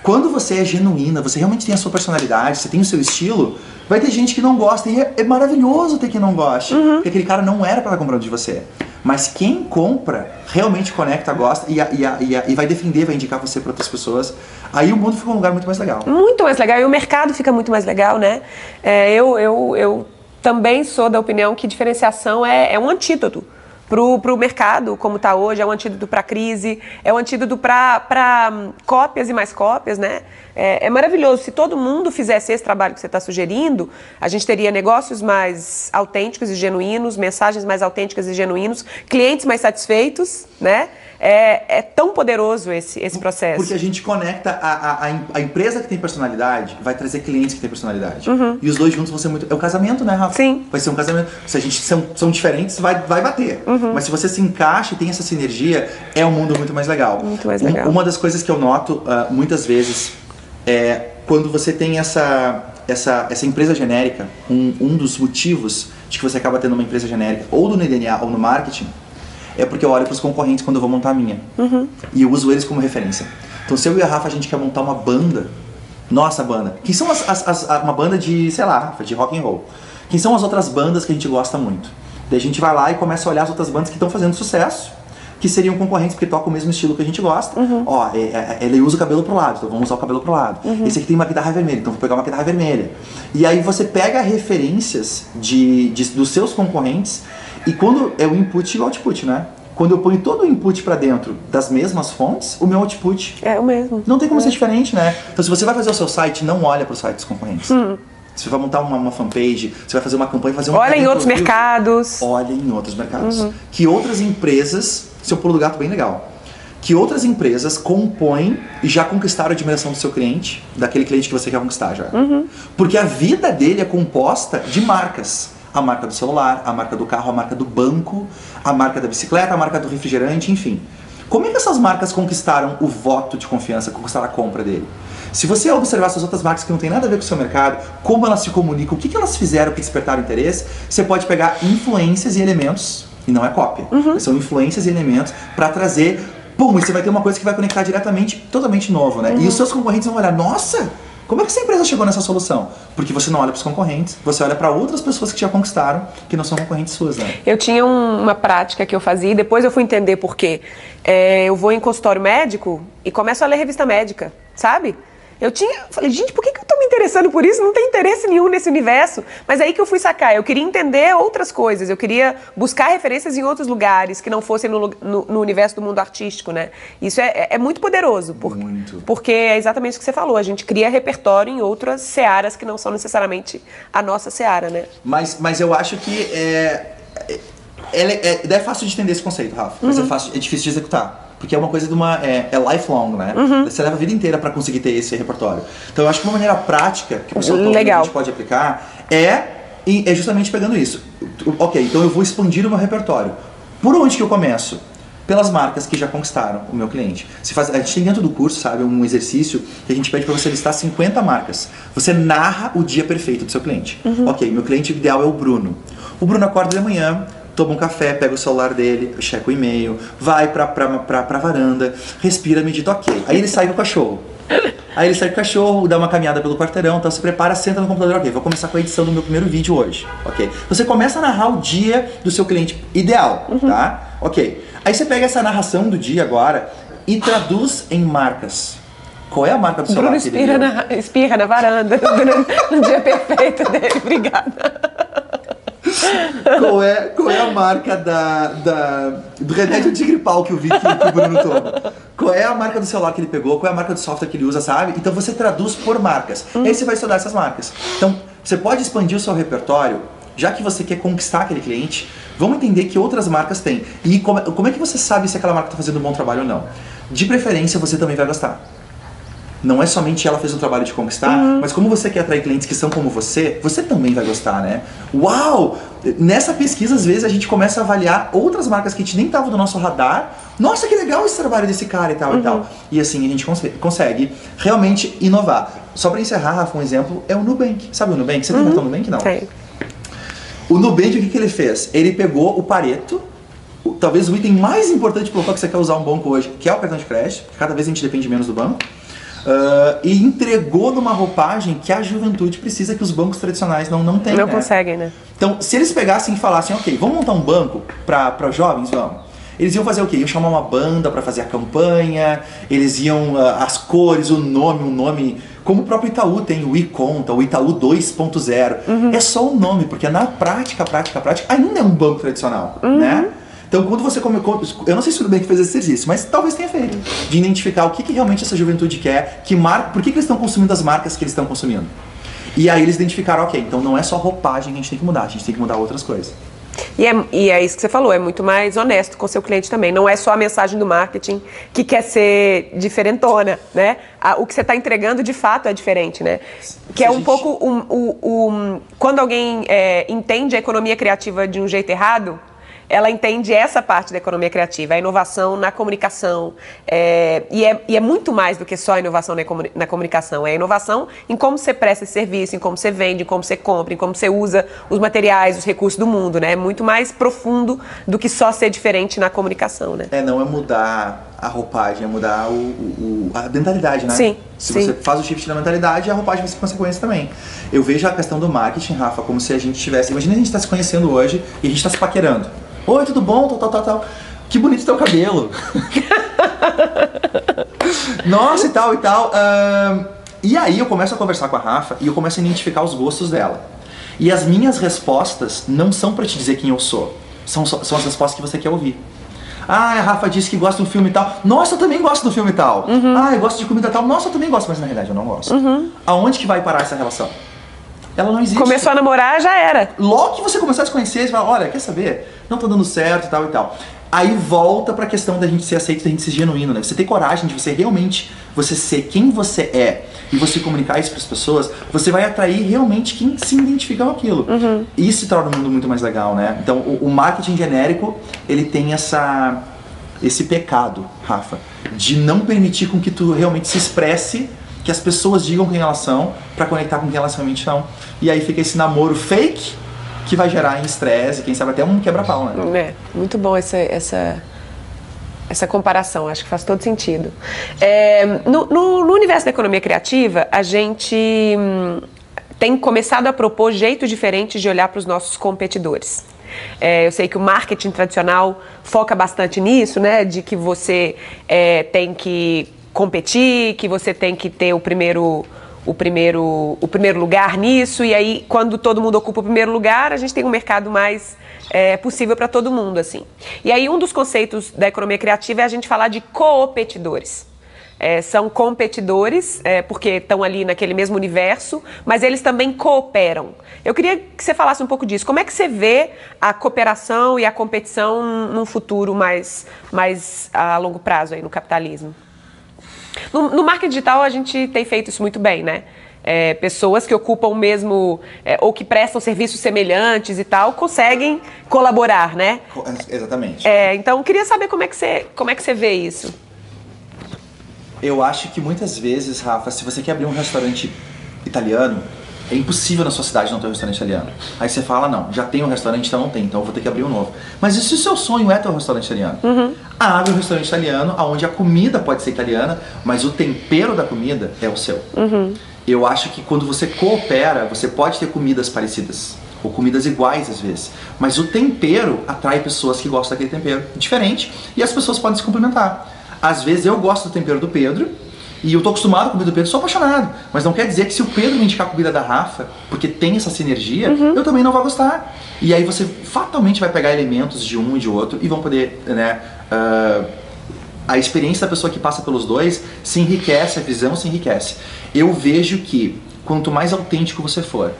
Speaker 2: Quando você é genuína, você realmente tem a sua personalidade, você tem o seu estilo, vai ter gente que não gosta e é, é maravilhoso ter quem não goste, porque aquele cara não era para comprando de você. Mas quem compra realmente conecta, gosta e, e, e, e vai defender, vai indicar você para outras pessoas. Aí o mundo fica um lugar muito mais legal.
Speaker 1: Muito mais legal. E o mercado fica muito mais legal, né? É, eu, eu, eu também sou da opinião que diferenciação é, é um antídoto pro, pro mercado como está hoje, é um antídoto para crise, é um antídoto para cópias e mais cópias, né? É, é maravilhoso. Se todo mundo fizesse esse trabalho que você está sugerindo, a gente teria negócios mais autênticos e genuínos, mensagens mais autênticas e genuínos, clientes mais satisfeitos, né? É, é tão poderoso esse, esse processo.
Speaker 2: Porque a gente conecta a, a, a em- a empresa que tem personalidade, vai trazer clientes que têm personalidade. E os dois juntos vão ser muito. É o casamento, né, Rafa?
Speaker 1: Uhum. Sim.
Speaker 2: Vai ser um casamento. Se a gente são, são diferentes, vai, vai bater.
Speaker 1: Uhum.
Speaker 2: Mas se você se encaixa e tem essa sinergia, é um mundo muito mais legal.
Speaker 1: Muito mais
Speaker 2: Um-
Speaker 1: legal.
Speaker 2: uma das coisas que eu noto ah, muitas vezes é quando você tem essa, essa, essa empresa genérica, um, um dos motivos de que você acaba tendo uma empresa genérica, ou no DNA ou no marketing, é porque eu olho para os concorrentes quando eu vou montar a minha. E eu uso eles como referência. Então, se eu e a Rafa a gente quer montar uma banda, nossa banda, quem são as, as- as- uma banda de, sei lá, Rafa, de rock and roll? Quem são as outras bandas que a gente gosta muito? Daí a gente vai lá e começa a olhar as outras bandas que estão fazendo sucesso, que seriam concorrentes porque tocam o mesmo estilo que a gente gosta. Ó, é- é- ele usa o cabelo pro lado, então vamos usar o cabelo pro lado. Esse aqui tem uma guitarra vermelha, então vou pegar uma guitarra vermelha. E aí você pega referências de, de- dos seus concorrentes e quando é o input e o output, né? Quando eu ponho todo o input para dentro das mesmas fontes, o meu output
Speaker 1: É o mesmo.
Speaker 2: não tem como ser diferente, né? Então, se você vai fazer o seu site, não olha para o site dos concorrentes. Se você vai montar uma, uma fanpage, você vai fazer uma campanha, fazer um
Speaker 1: Olha em outros mercados.
Speaker 2: Olha em outros mercados. Que outras empresas, seu pulo do gato bem legal. Que outras empresas compõem e já conquistaram a admiração do seu cliente, daquele cliente que você quer conquistar já. Porque a vida dele é composta de marcas. A marca do celular, a marca do carro, a marca do banco, a marca da bicicleta, a marca do refrigerante, enfim. Como é que essas marcas conquistaram o voto de confiança, conquistaram a compra dele? Se você observar essas outras marcas que não tem nada a ver com o seu mercado, como elas se comunicam, o que, que elas fizeram que despertaram interesse, você pode pegar influências e elementos, e não é cópia, são influências e elementos para trazer, pum, e você vai ter uma coisa que vai conectar diretamente, totalmente novo, né? E os seus concorrentes vão olhar, nossa, como é que essa empresa chegou nessa solução? Porque você não olha para os concorrentes, você olha para outras pessoas que já conquistaram, que não são concorrentes suas, né?
Speaker 1: Eu tinha um- uma prática que eu fazia e depois eu fui entender por quê. É, eu vou em consultório médico e começo a ler revista médica, sabe? Eu tinha. Falei, gente, por que, que eu tô me interessando por isso? Não tem interesse nenhum nesse universo. Mas aí que eu fui sacar. Eu queria entender outras coisas. Eu queria buscar referências em outros lugares que não fossem no, no- no universo do mundo artístico, né? Isso é, é- é muito poderoso. por-
Speaker 2: Muito.
Speaker 1: Porque é exatamente o que você falou. A gente cria repertório em outras searas que não são necessariamente a nossa seara, né?
Speaker 2: Mas, mas eu acho que é, é, é, é, é fácil de entender esse conceito, Rafa, mas é, fácil, é difícil de executar. Porque é uma coisa de uma. É, é lifelong, né? Você leva a vida inteira para conseguir ter esse repertório. Então eu acho que uma maneira prática que o pessoal
Speaker 1: Legal.
Speaker 2: pode aplicar é, é justamente pegando isso. Ok, então eu vou expandir o meu repertório. Por onde que eu começo? Pelas marcas que já conquistaram o meu cliente. Se faz, a gente tem dentro do curso, sabe, um exercício que a gente pede para você listar 50 marcas. Você narra o dia perfeito do seu cliente. Ok, meu cliente ideal é o Bruno. O Bruno acorda de manhã, toma um café, pega o celular dele, checa o e-mail, vai pra, pra, pra, pra varanda, respira, medita, ok. Aí ele sai com o cachorro. Aí ele sai com o cachorro, dá uma caminhada pelo quarteirão, então se prepara, senta no computador, ok, vou começar com a edição do meu primeiro vídeo hoje, ok? Você começa a narrar o dia do seu cliente ideal, tá? Ok. Aí você pega essa narração do dia agora e traduz em marcas. Qual é a marca do celular
Speaker 1: Bruno espirra na, espirra na varanda no, [laughs] no dia perfeito dele. Obrigada. [laughs]
Speaker 2: qual, é, qual é a marca da, da, do remédio antigripal que eu vi que, o Bruno toma? Qual é a marca do celular que ele pegou? Qual é a marca do software que ele usa, sabe? Então você traduz por marcas. Uhum. Aí você vai estudar essas marcas. Então, você pode expandir o seu repertório, já que você quer conquistar aquele cliente, vamos entender que outras marcas têm. E como, como é que você sabe se aquela marca está fazendo um bom trabalho ou não? De preferência, você também vai gostar não é somente ela fez um trabalho de conquistar, uhum. mas como você quer atrair clientes que são como você, você também vai gostar, né? Uau! Nessa pesquisa, às vezes, a gente começa a avaliar outras marcas que a gente nem estavam no nosso radar. Nossa, que legal esse trabalho desse cara e tal uhum. e tal. E assim a gente consegue realmente inovar. Só para encerrar, Rafa, um exemplo é o Nubank. Sabe o Nubank? Você tem uhum. cartão Nubank? Não. Tem. O Nubank, o que, que ele fez? Ele pegou o Pareto, talvez o item mais importante para o que você quer usar um banco hoje, que é o cartão de crédito, cada vez a gente depende menos do banco Uh, e entregou numa roupagem que a juventude precisa que os bancos tradicionais não, não têm.
Speaker 1: Não
Speaker 2: né?
Speaker 1: conseguem, né?
Speaker 2: Então, se eles pegassem e falassem, ok, vamos montar um banco para jovens, vamos. Eles iam fazer o quê? Iam chamar uma banda para fazer a campanha, eles iam, uh, as cores, o nome, um nome. Como o próprio Itaú tem o iConta, o Itaú 2.0. Uhum. É só o nome, porque na prática, prática, prática, ainda é um banco tradicional, uhum. né? Então, quando você come, eu não sei se tudo bem que fez esse exercício, mas talvez tenha feito, de identificar o que, que realmente essa juventude quer, que mar, por que, que eles estão consumindo as marcas que eles estão consumindo. E aí eles identificaram, ok, então não é só roupagem que a gente tem que mudar, a gente tem que mudar outras coisas.
Speaker 1: E é, e é, isso que você falou, é muito mais honesto com o seu cliente também. Não é só a mensagem do marketing que quer ser diferentona, né? o que você está entregando de fato é diferente, né? Que é um gente... pouco um, um, um, quando alguém é, entende a economia criativa de um jeito errado, ela entende essa parte da economia criativa, a inovação na comunicação. É, e, é, e, é, muito mais do que só a inovação na, comunicação. É a inovação em como você presta esse serviço, em como você vende, em como você compra, em como você usa os materiais, os recursos do mundo. Né? É muito mais profundo do que só ser diferente na comunicação. Né?
Speaker 2: É, não é mudar a roupagem, é mudar o, o, a mentalidade, né?
Speaker 1: Sim.
Speaker 2: Se
Speaker 1: sim.
Speaker 2: você faz o shift na mentalidade, a roupagem vai ser consequência também. Eu vejo a questão do marketing, Rafa, como se a gente tivesse. Imagina a gente está se conhecendo hoje e a gente está se paquerando. Oi, tudo bom? Tal, tal, tal, tal. Que bonito teu cabelo. [laughs] Nossa, e tal, e tal. Uh, e aí eu começo a conversar com a Rafa e eu começo a identificar os gostos dela. E as minhas respostas não são para te dizer quem eu sou. São, são as respostas que você quer ouvir. Ah, a Rafa disse que gosta do filme e tal. Nossa, eu também gosto do filme e tal. Uhum. Ah, eu gosto de comida tal. Nossa, eu também gosto, mas na realidade eu não gosto. Uhum. Aonde que vai parar essa relação? Ela não existe.
Speaker 1: Começou a namorar, já era.
Speaker 2: Logo que você começar a se conhecer, você fala, olha, quer saber? Não tá dando certo e tal e tal. Aí volta pra questão da gente ser aceito, da gente ser genuíno, né? Você ter coragem de você realmente, você ser quem você é e você comunicar isso para as pessoas, você vai atrair realmente quem se identifica com aquilo. Uhum. Isso torna um mundo muito mais legal, né? Então, o, o marketing genérico, ele tem essa esse pecado, Rafa, de não permitir com que tu realmente se expresse que as pessoas digam quem elas são para conectar com quem elas realmente são. E aí fica esse namoro fake que vai gerar em estresse, quem sabe até um quebra-pau,
Speaker 1: né? É, muito bom essa, essa, essa comparação, acho que faz todo sentido. É, no, no, no, universo da economia criativa, a gente hum, tem começado a propor jeitos diferentes de olhar para os nossos competidores. É, eu sei que o marketing tradicional foca bastante nisso, né? De que você é, tem que competir, que você tem que ter o primeiro o primeiro, o primeiro lugar nisso, e aí quando todo mundo ocupa o primeiro lugar, a gente tem um mercado mais é, possível para todo mundo, assim. E aí um dos conceitos da economia criativa é a gente falar de coopetidores. É, são competidores, é, porque estão ali naquele mesmo universo, mas eles também cooperam. Eu queria que você falasse um pouco disso. Como é que você vê a cooperação e a competição num futuro mais, mais a longo prazo aí no capitalismo? No, no marketing digital, a gente tem feito isso muito bem, né? É, pessoas que ocupam o mesmo é, ou que prestam serviços semelhantes e tal conseguem colaborar, né?
Speaker 2: Exatamente.
Speaker 1: É, então queria saber como é que você como é que você vê isso.
Speaker 2: Eu acho que muitas vezes, Rafa, se você quer abrir um restaurante italiano, é impossível na sua cidade não ter um restaurante italiano. Aí você fala, não, já tem um restaurante, então não tem, então eu vou ter que abrir um novo. Mas e se o seu sonho é ter um restaurante italiano? Uhum. Abre um restaurante italiano, onde a comida pode ser italiana, mas o tempero da comida é o seu. Uhum. Eu acho que quando você coopera, você pode ter comidas parecidas. Ou comidas iguais às vezes. Mas o tempero atrai pessoas que gostam daquele tempero diferente e as pessoas podem se complementar. Às vezes eu gosto do tempero do Pedro, E eu tô acostumado com a comida do Pedro, sou apaixonado. Mas não quer dizer que se o Pedro me indicar a comida da Rafa, porque tem essa sinergia, eu também não vou gostar. E aí você fatalmente vai pegar elementos de um e de outro e vão poder, né? ah, a experiência da pessoa que passa pelos dois se enriquece, a visão se enriquece. Eu vejo que quanto mais autêntico você for,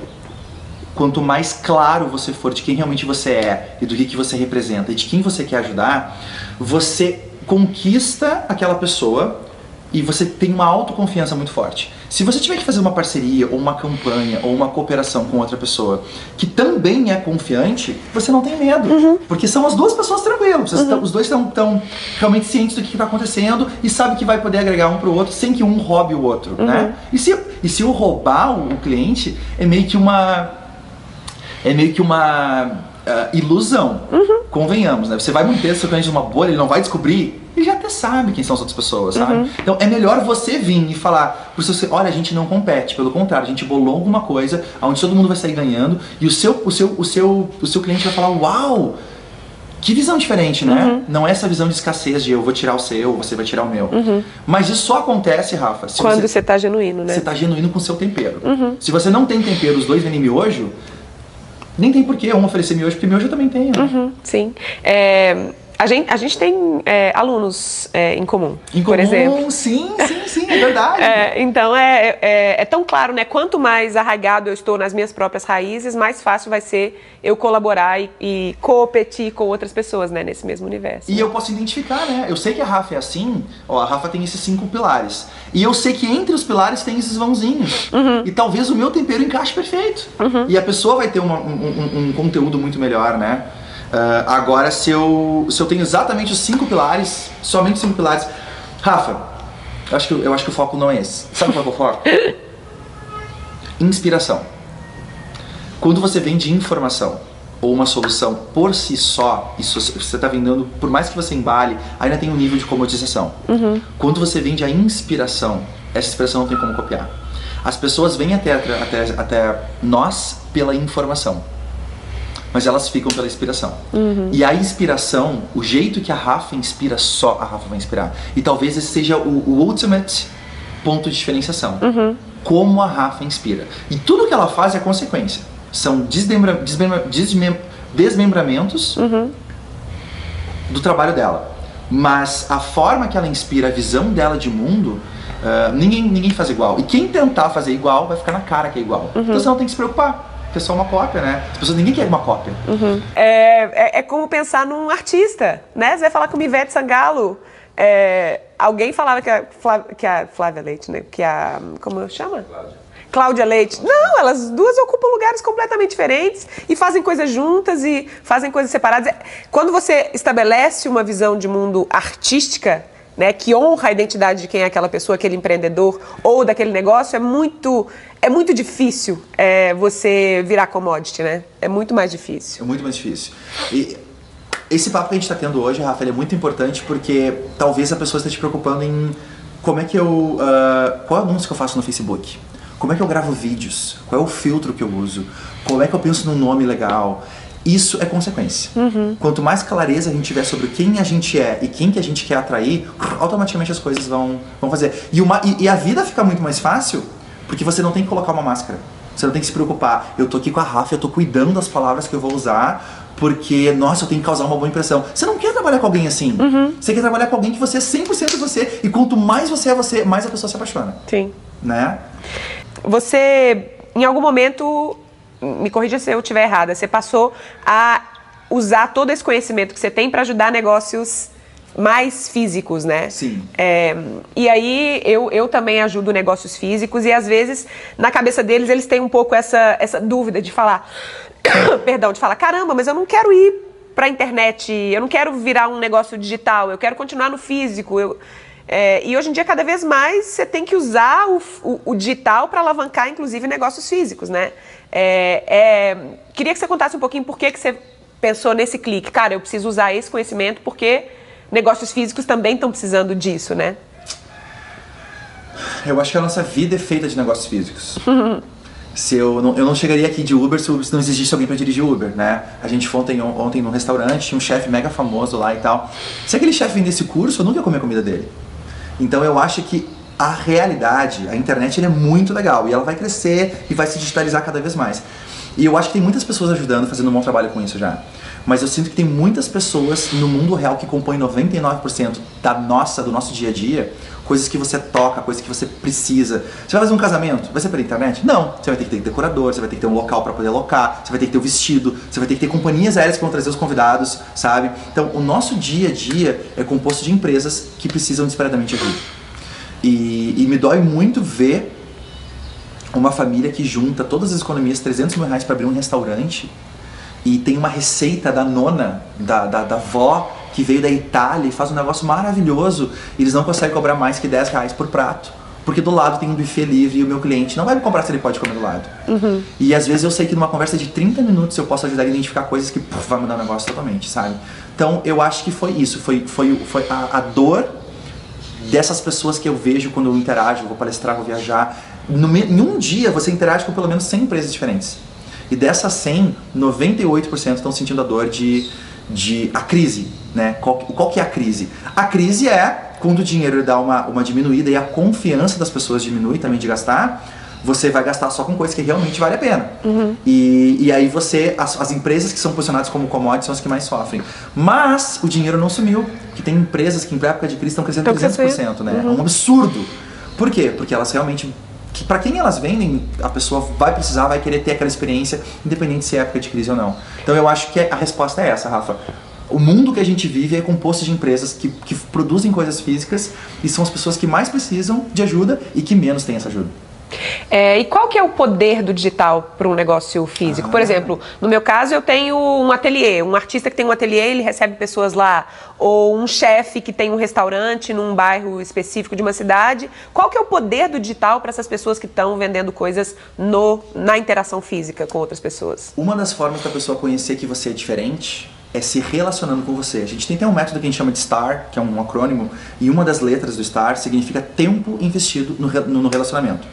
Speaker 2: quanto mais claro você for de quem realmente você é e do que, que você representa e de quem você quer ajudar, você conquista aquela pessoa e você tem uma autoconfiança muito forte. Se você tiver que fazer uma parceria ou uma campanha ou uma cooperação com outra pessoa que também é confiante, você não tem medo, porque são as duas pessoas tranquilas. Vocês tão- os dois estão tão realmente cientes do que está acontecendo e sabem que vai poder agregar um para o outro sem que um roube o outro, né? E se, e se o roubar o, o cliente é meio que uma é meio que uma ah, ilusão. Convenhamos, né? Você vai manter seu cliente numa bolha, ele não vai descobrir, ele já até sabe quem são as outras pessoas, sabe? Então é melhor você vir e falar pro seu, olha, a gente não compete, pelo contrário, a gente bolou alguma coisa onde todo mundo vai sair ganhando e o seu, o seu, o seu, o seu cliente vai falar, uau! Que visão diferente, né? Não é essa visão de escassez de eu vou tirar o seu, você vai tirar o meu. Mas isso só acontece, Rafa,
Speaker 1: Quando
Speaker 2: você
Speaker 1: você tá genuíno, né?
Speaker 2: você tá genuíno com o seu tempero. Se você não tem tempero, os dois vendem miojo, nem tem porquê um oferecer miojo, porque miojo eu também tenho.
Speaker 1: Uhum, sim. É, a, gente, a gente tem é, alunos é, em comum,
Speaker 2: Em
Speaker 1: por
Speaker 2: comum,
Speaker 1: exemplo.
Speaker 2: Sim, sim, sim, é verdade. [laughs]
Speaker 1: É, então é, é, é tão claro, né? Quanto mais arraigado eu estou nas minhas próprias raízes, mais fácil vai ser eu colaborar e, e competir com outras pessoas, né? Nesse mesmo universo.
Speaker 2: E eu posso identificar, né? Eu sei que a Rafa é assim, ó, a Rafa tem esses cinco pilares. E eu sei que entre os pilares tem esses vãozinhos. E talvez o meu tempero encaixe perfeito. E a pessoa vai ter uma- um, um- um conteúdo muito melhor, né? Ah, agora, se eu, se eu tenho exatamente os cinco pilares, somente os cinco pilares. Rafa, eu acho que, eu acho que o foco não é esse. Sabe qual é o foco? [laughs] Inspiração. Quando você vende informação ou uma solução por si só, isso você está vendendo, por mais que você embale, ainda tem um nível de comodização. Quando você vende a inspiração, essa inspiração não tem como copiar. As pessoas vêm até, até, até nós pela informação, mas elas ficam pela inspiração. E a inspiração, o jeito que a Rafa inspira, só a Rafa vai inspirar. E talvez esse seja o, o ultimate ponto de diferenciação. Como a Rafa inspira. E tudo que ela faz é consequência. São desmembra, desmembra, desmem- desmembramentos do trabalho dela. Mas a forma que ela inspira, a visão dela de mundo, ah, ninguém, ninguém faz igual. E quem tentar fazer igual vai ficar na cara que é igual. Então você não tem que se preocupar. Porque é só uma cópia, né? As pessoas, ninguém quer uma cópia.
Speaker 1: É, é, é como pensar num artista, né? Você vai falar com Ivete Sangalo. é, alguém falava que a, Flá- que a Flávia Leite, né? Que a. Como chama? Cláudia Leite. Não, elas duas ocupam lugares completamente diferentes e fazem coisas juntas e fazem coisas separadas. É, Quando você estabelece uma visão de mundo artística, né, que honra a identidade de quem é aquela pessoa, aquele empreendedor ou daquele negócio, é muito, é muito difícil é, você virar commodity, né? É muito mais difícil.
Speaker 2: É muito mais difícil. E esse papo que a gente está tendo hoje, Rafa, ele é muito importante porque talvez a pessoa esteja te preocupando em como é que eu. ah, qual anúncio que eu faço no Facebook? Como é que eu gravo vídeos? Qual é o filtro que eu uso? Como é que eu penso num nome legal? Isso é consequência. Quanto mais clareza a gente tiver sobre quem a gente é e quem que a gente quer atrair, automaticamente as coisas vão, vão fazer. E, uma, e, e a vida fica muito mais fácil porque você não tem que colocar uma máscara. Você não tem que se preocupar. Eu tô aqui com a Rafa, eu tô cuidando das palavras que eu vou usar, porque, nossa, eu tenho que causar uma boa impressão. Você não quer trabalhar com alguém assim. Você quer trabalhar com alguém que você é 100% você. E quanto mais você é você, mais a pessoa se apaixona.
Speaker 1: Sim.
Speaker 2: Né?
Speaker 1: Você, em algum momento, me corrija se eu estiver errada, você passou a usar todo esse conhecimento que você tem para ajudar negócios mais físicos, né?
Speaker 2: Sim.
Speaker 1: É, e aí eu, eu também ajudo negócios físicos e às vezes na cabeça deles eles têm um pouco essa, essa dúvida de falar, [coughs] perdão, de falar, caramba, mas eu não quero ir para a internet, eu não quero virar um negócio digital, eu quero continuar no físico. Eu, é, e hoje em dia, cada vez mais, você tem que usar o, o- o digital para alavancar, inclusive, negócios físicos, né? É, é, queria que você contasse um pouquinho por que, que você pensou nesse clique. Cara, eu preciso usar esse conhecimento porque negócios físicos também estão precisando disso, né?
Speaker 2: Eu acho que a nossa vida é feita de negócios físicos. [laughs] Se eu, não, eu não chegaria aqui de Uber se não existisse alguém para dirigir Uber, né? A gente foi ontem, ontem num restaurante, tinha um chefe mega famoso lá e tal. Se aquele chefe vendesse curso, eu nunca ia comer a comida dele. Então eu acho que a realidade, a internet é muito legal e ela vai crescer e vai se digitalizar cada vez mais. E eu acho que tem muitas pessoas ajudando, fazendo um bom trabalho com isso já. Mas eu sinto que tem muitas pessoas no mundo real que compõem 99% da nossa, do nosso dia a dia, coisas que você toca, coisas que você precisa. Você vai fazer um casamento? Vai ser pela internet? Não. Você vai ter que ter decorador, você vai ter que ter um local para poder alocar, você vai ter que ter o vestido, você vai ter que ter companhias aéreas que vão trazer os convidados, sabe? Então, o nosso dia a dia é composto de empresas que precisam desesperadamente ajuda. E, e me dói muito ver uma família que junta todas as economias, 300 mil reais para abrir um restaurante e tem uma receita da nona, da, da, da avó, que veio da Itália e faz um negócio maravilhoso. E eles não conseguem cobrar mais que 10 reais por prato. Porque do lado tem um buffet livre e o meu cliente não vai me comprar se ele pode comer do lado. Uhum. E às vezes eu sei que numa conversa de 30 minutos eu posso ajudar a identificar coisas que puf, vai mudar o negócio totalmente, sabe? Então eu acho que foi isso, foi, foi, foi a, a dor dessas pessoas que eu vejo quando eu interajo, vou palestrar, vou viajar. No, em um dia você interage com pelo menos 100 empresas diferentes. E dessas 100, 98% estão sentindo a dor de, de a crise. Né? Qual, qual que é a crise? A crise é quando o dinheiro dá uma, uma diminuída e a confiança das pessoas diminui também de gastar, você vai gastar só com coisas que realmente vale a pena. Uhum. E, e aí você, as, as empresas que são posicionadas como commodities são as que mais sofrem. Mas o dinheiro não sumiu, que tem empresas que em época de crise estão crescendo então, 300%, né? Uhum. É um absurdo. Por quê? Porque elas realmente que para quem elas vendem, a pessoa vai precisar, vai querer ter aquela experiência, independente se é época de crise ou não. Então eu acho que a resposta é essa, Rafa. O mundo que a gente vive é composto de empresas que, que produzem coisas físicas e são as pessoas que mais precisam de ajuda e que menos têm essa ajuda.
Speaker 1: É, e qual que é o poder do digital para um negócio físico? Ah. Por exemplo, no meu caso eu tenho um ateliê, um artista que tem um ateliê, ele recebe pessoas lá, ou um chefe que tem um restaurante num bairro específico de uma cidade. Qual que é o poder do digital para essas pessoas que estão vendendo coisas no, na interação física com outras pessoas?
Speaker 2: Uma das formas da pessoa conhecer que você é diferente é se relacionando com você. A gente tem até um método que a gente chama de STAR, que é um acrônimo, e uma das letras do STAR significa tempo investido no, no relacionamento.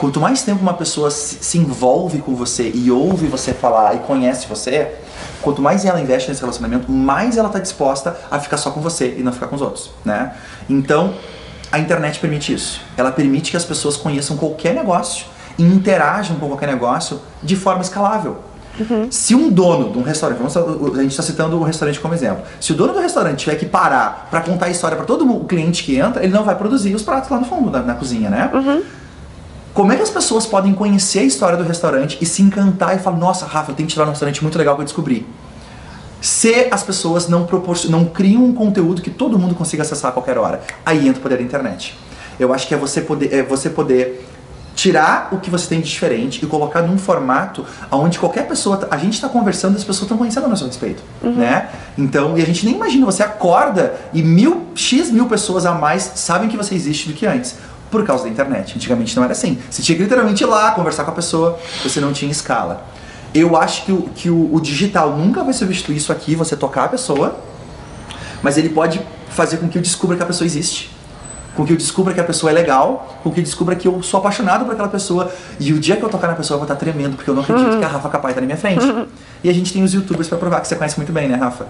Speaker 2: Quanto mais tempo uma pessoa se envolve com você e ouve você falar e conhece você, quanto mais ela investe nesse relacionamento, mais ela está disposta a ficar só com você e não ficar com os outros, né? Então, a internet permite isso. Ela permite que as pessoas conheçam qualquer negócio e interajam com qualquer negócio de forma escalável. Uhum. Se um dono de um restaurante, vamos, a gente está citando o restaurante como exemplo, se o dono do restaurante tiver que parar para contar a história para todo o cliente que entra, ele não vai produzir os pratos lá no fundo, na, na cozinha, né? Uhum. Como é que as pessoas podem conhecer a história do restaurante e se encantar e falar, nossa, Rafa, eu tenho que tirar um restaurante muito legal que eu descobri? Se as pessoas não, não criam um conteúdo que todo mundo consiga acessar a qualquer hora, aí entra o poder da internet. Eu acho que é você poder, é você poder tirar o que você tem de diferente e colocar num formato onde qualquer pessoa, a gente está conversando e as pessoas estão conhecendo a nosso respeito, uhum. né? Então, e a gente nem imagina, você acorda e mil, x mil pessoas a mais sabem que você existe do que antes por causa da internet. Antigamente não era assim. Você tinha que literalmente ir lá conversar com a pessoa, você não tinha escala. Eu acho que, o, que o, o digital nunca vai substituir isso aqui, você tocar a pessoa, mas ele pode fazer com que eu descubra que a pessoa existe. Com que eu descubra que a pessoa é legal, com que eu descubra que eu sou apaixonado por aquela pessoa. E o dia que eu tocar na pessoa, eu vou estar tremendo, porque eu não acredito uhum. que a Rafa Capai está na minha frente. Uhum. [laughs] E a gente tem os youtubers para provar, que você conhece muito bem, né, Rafa?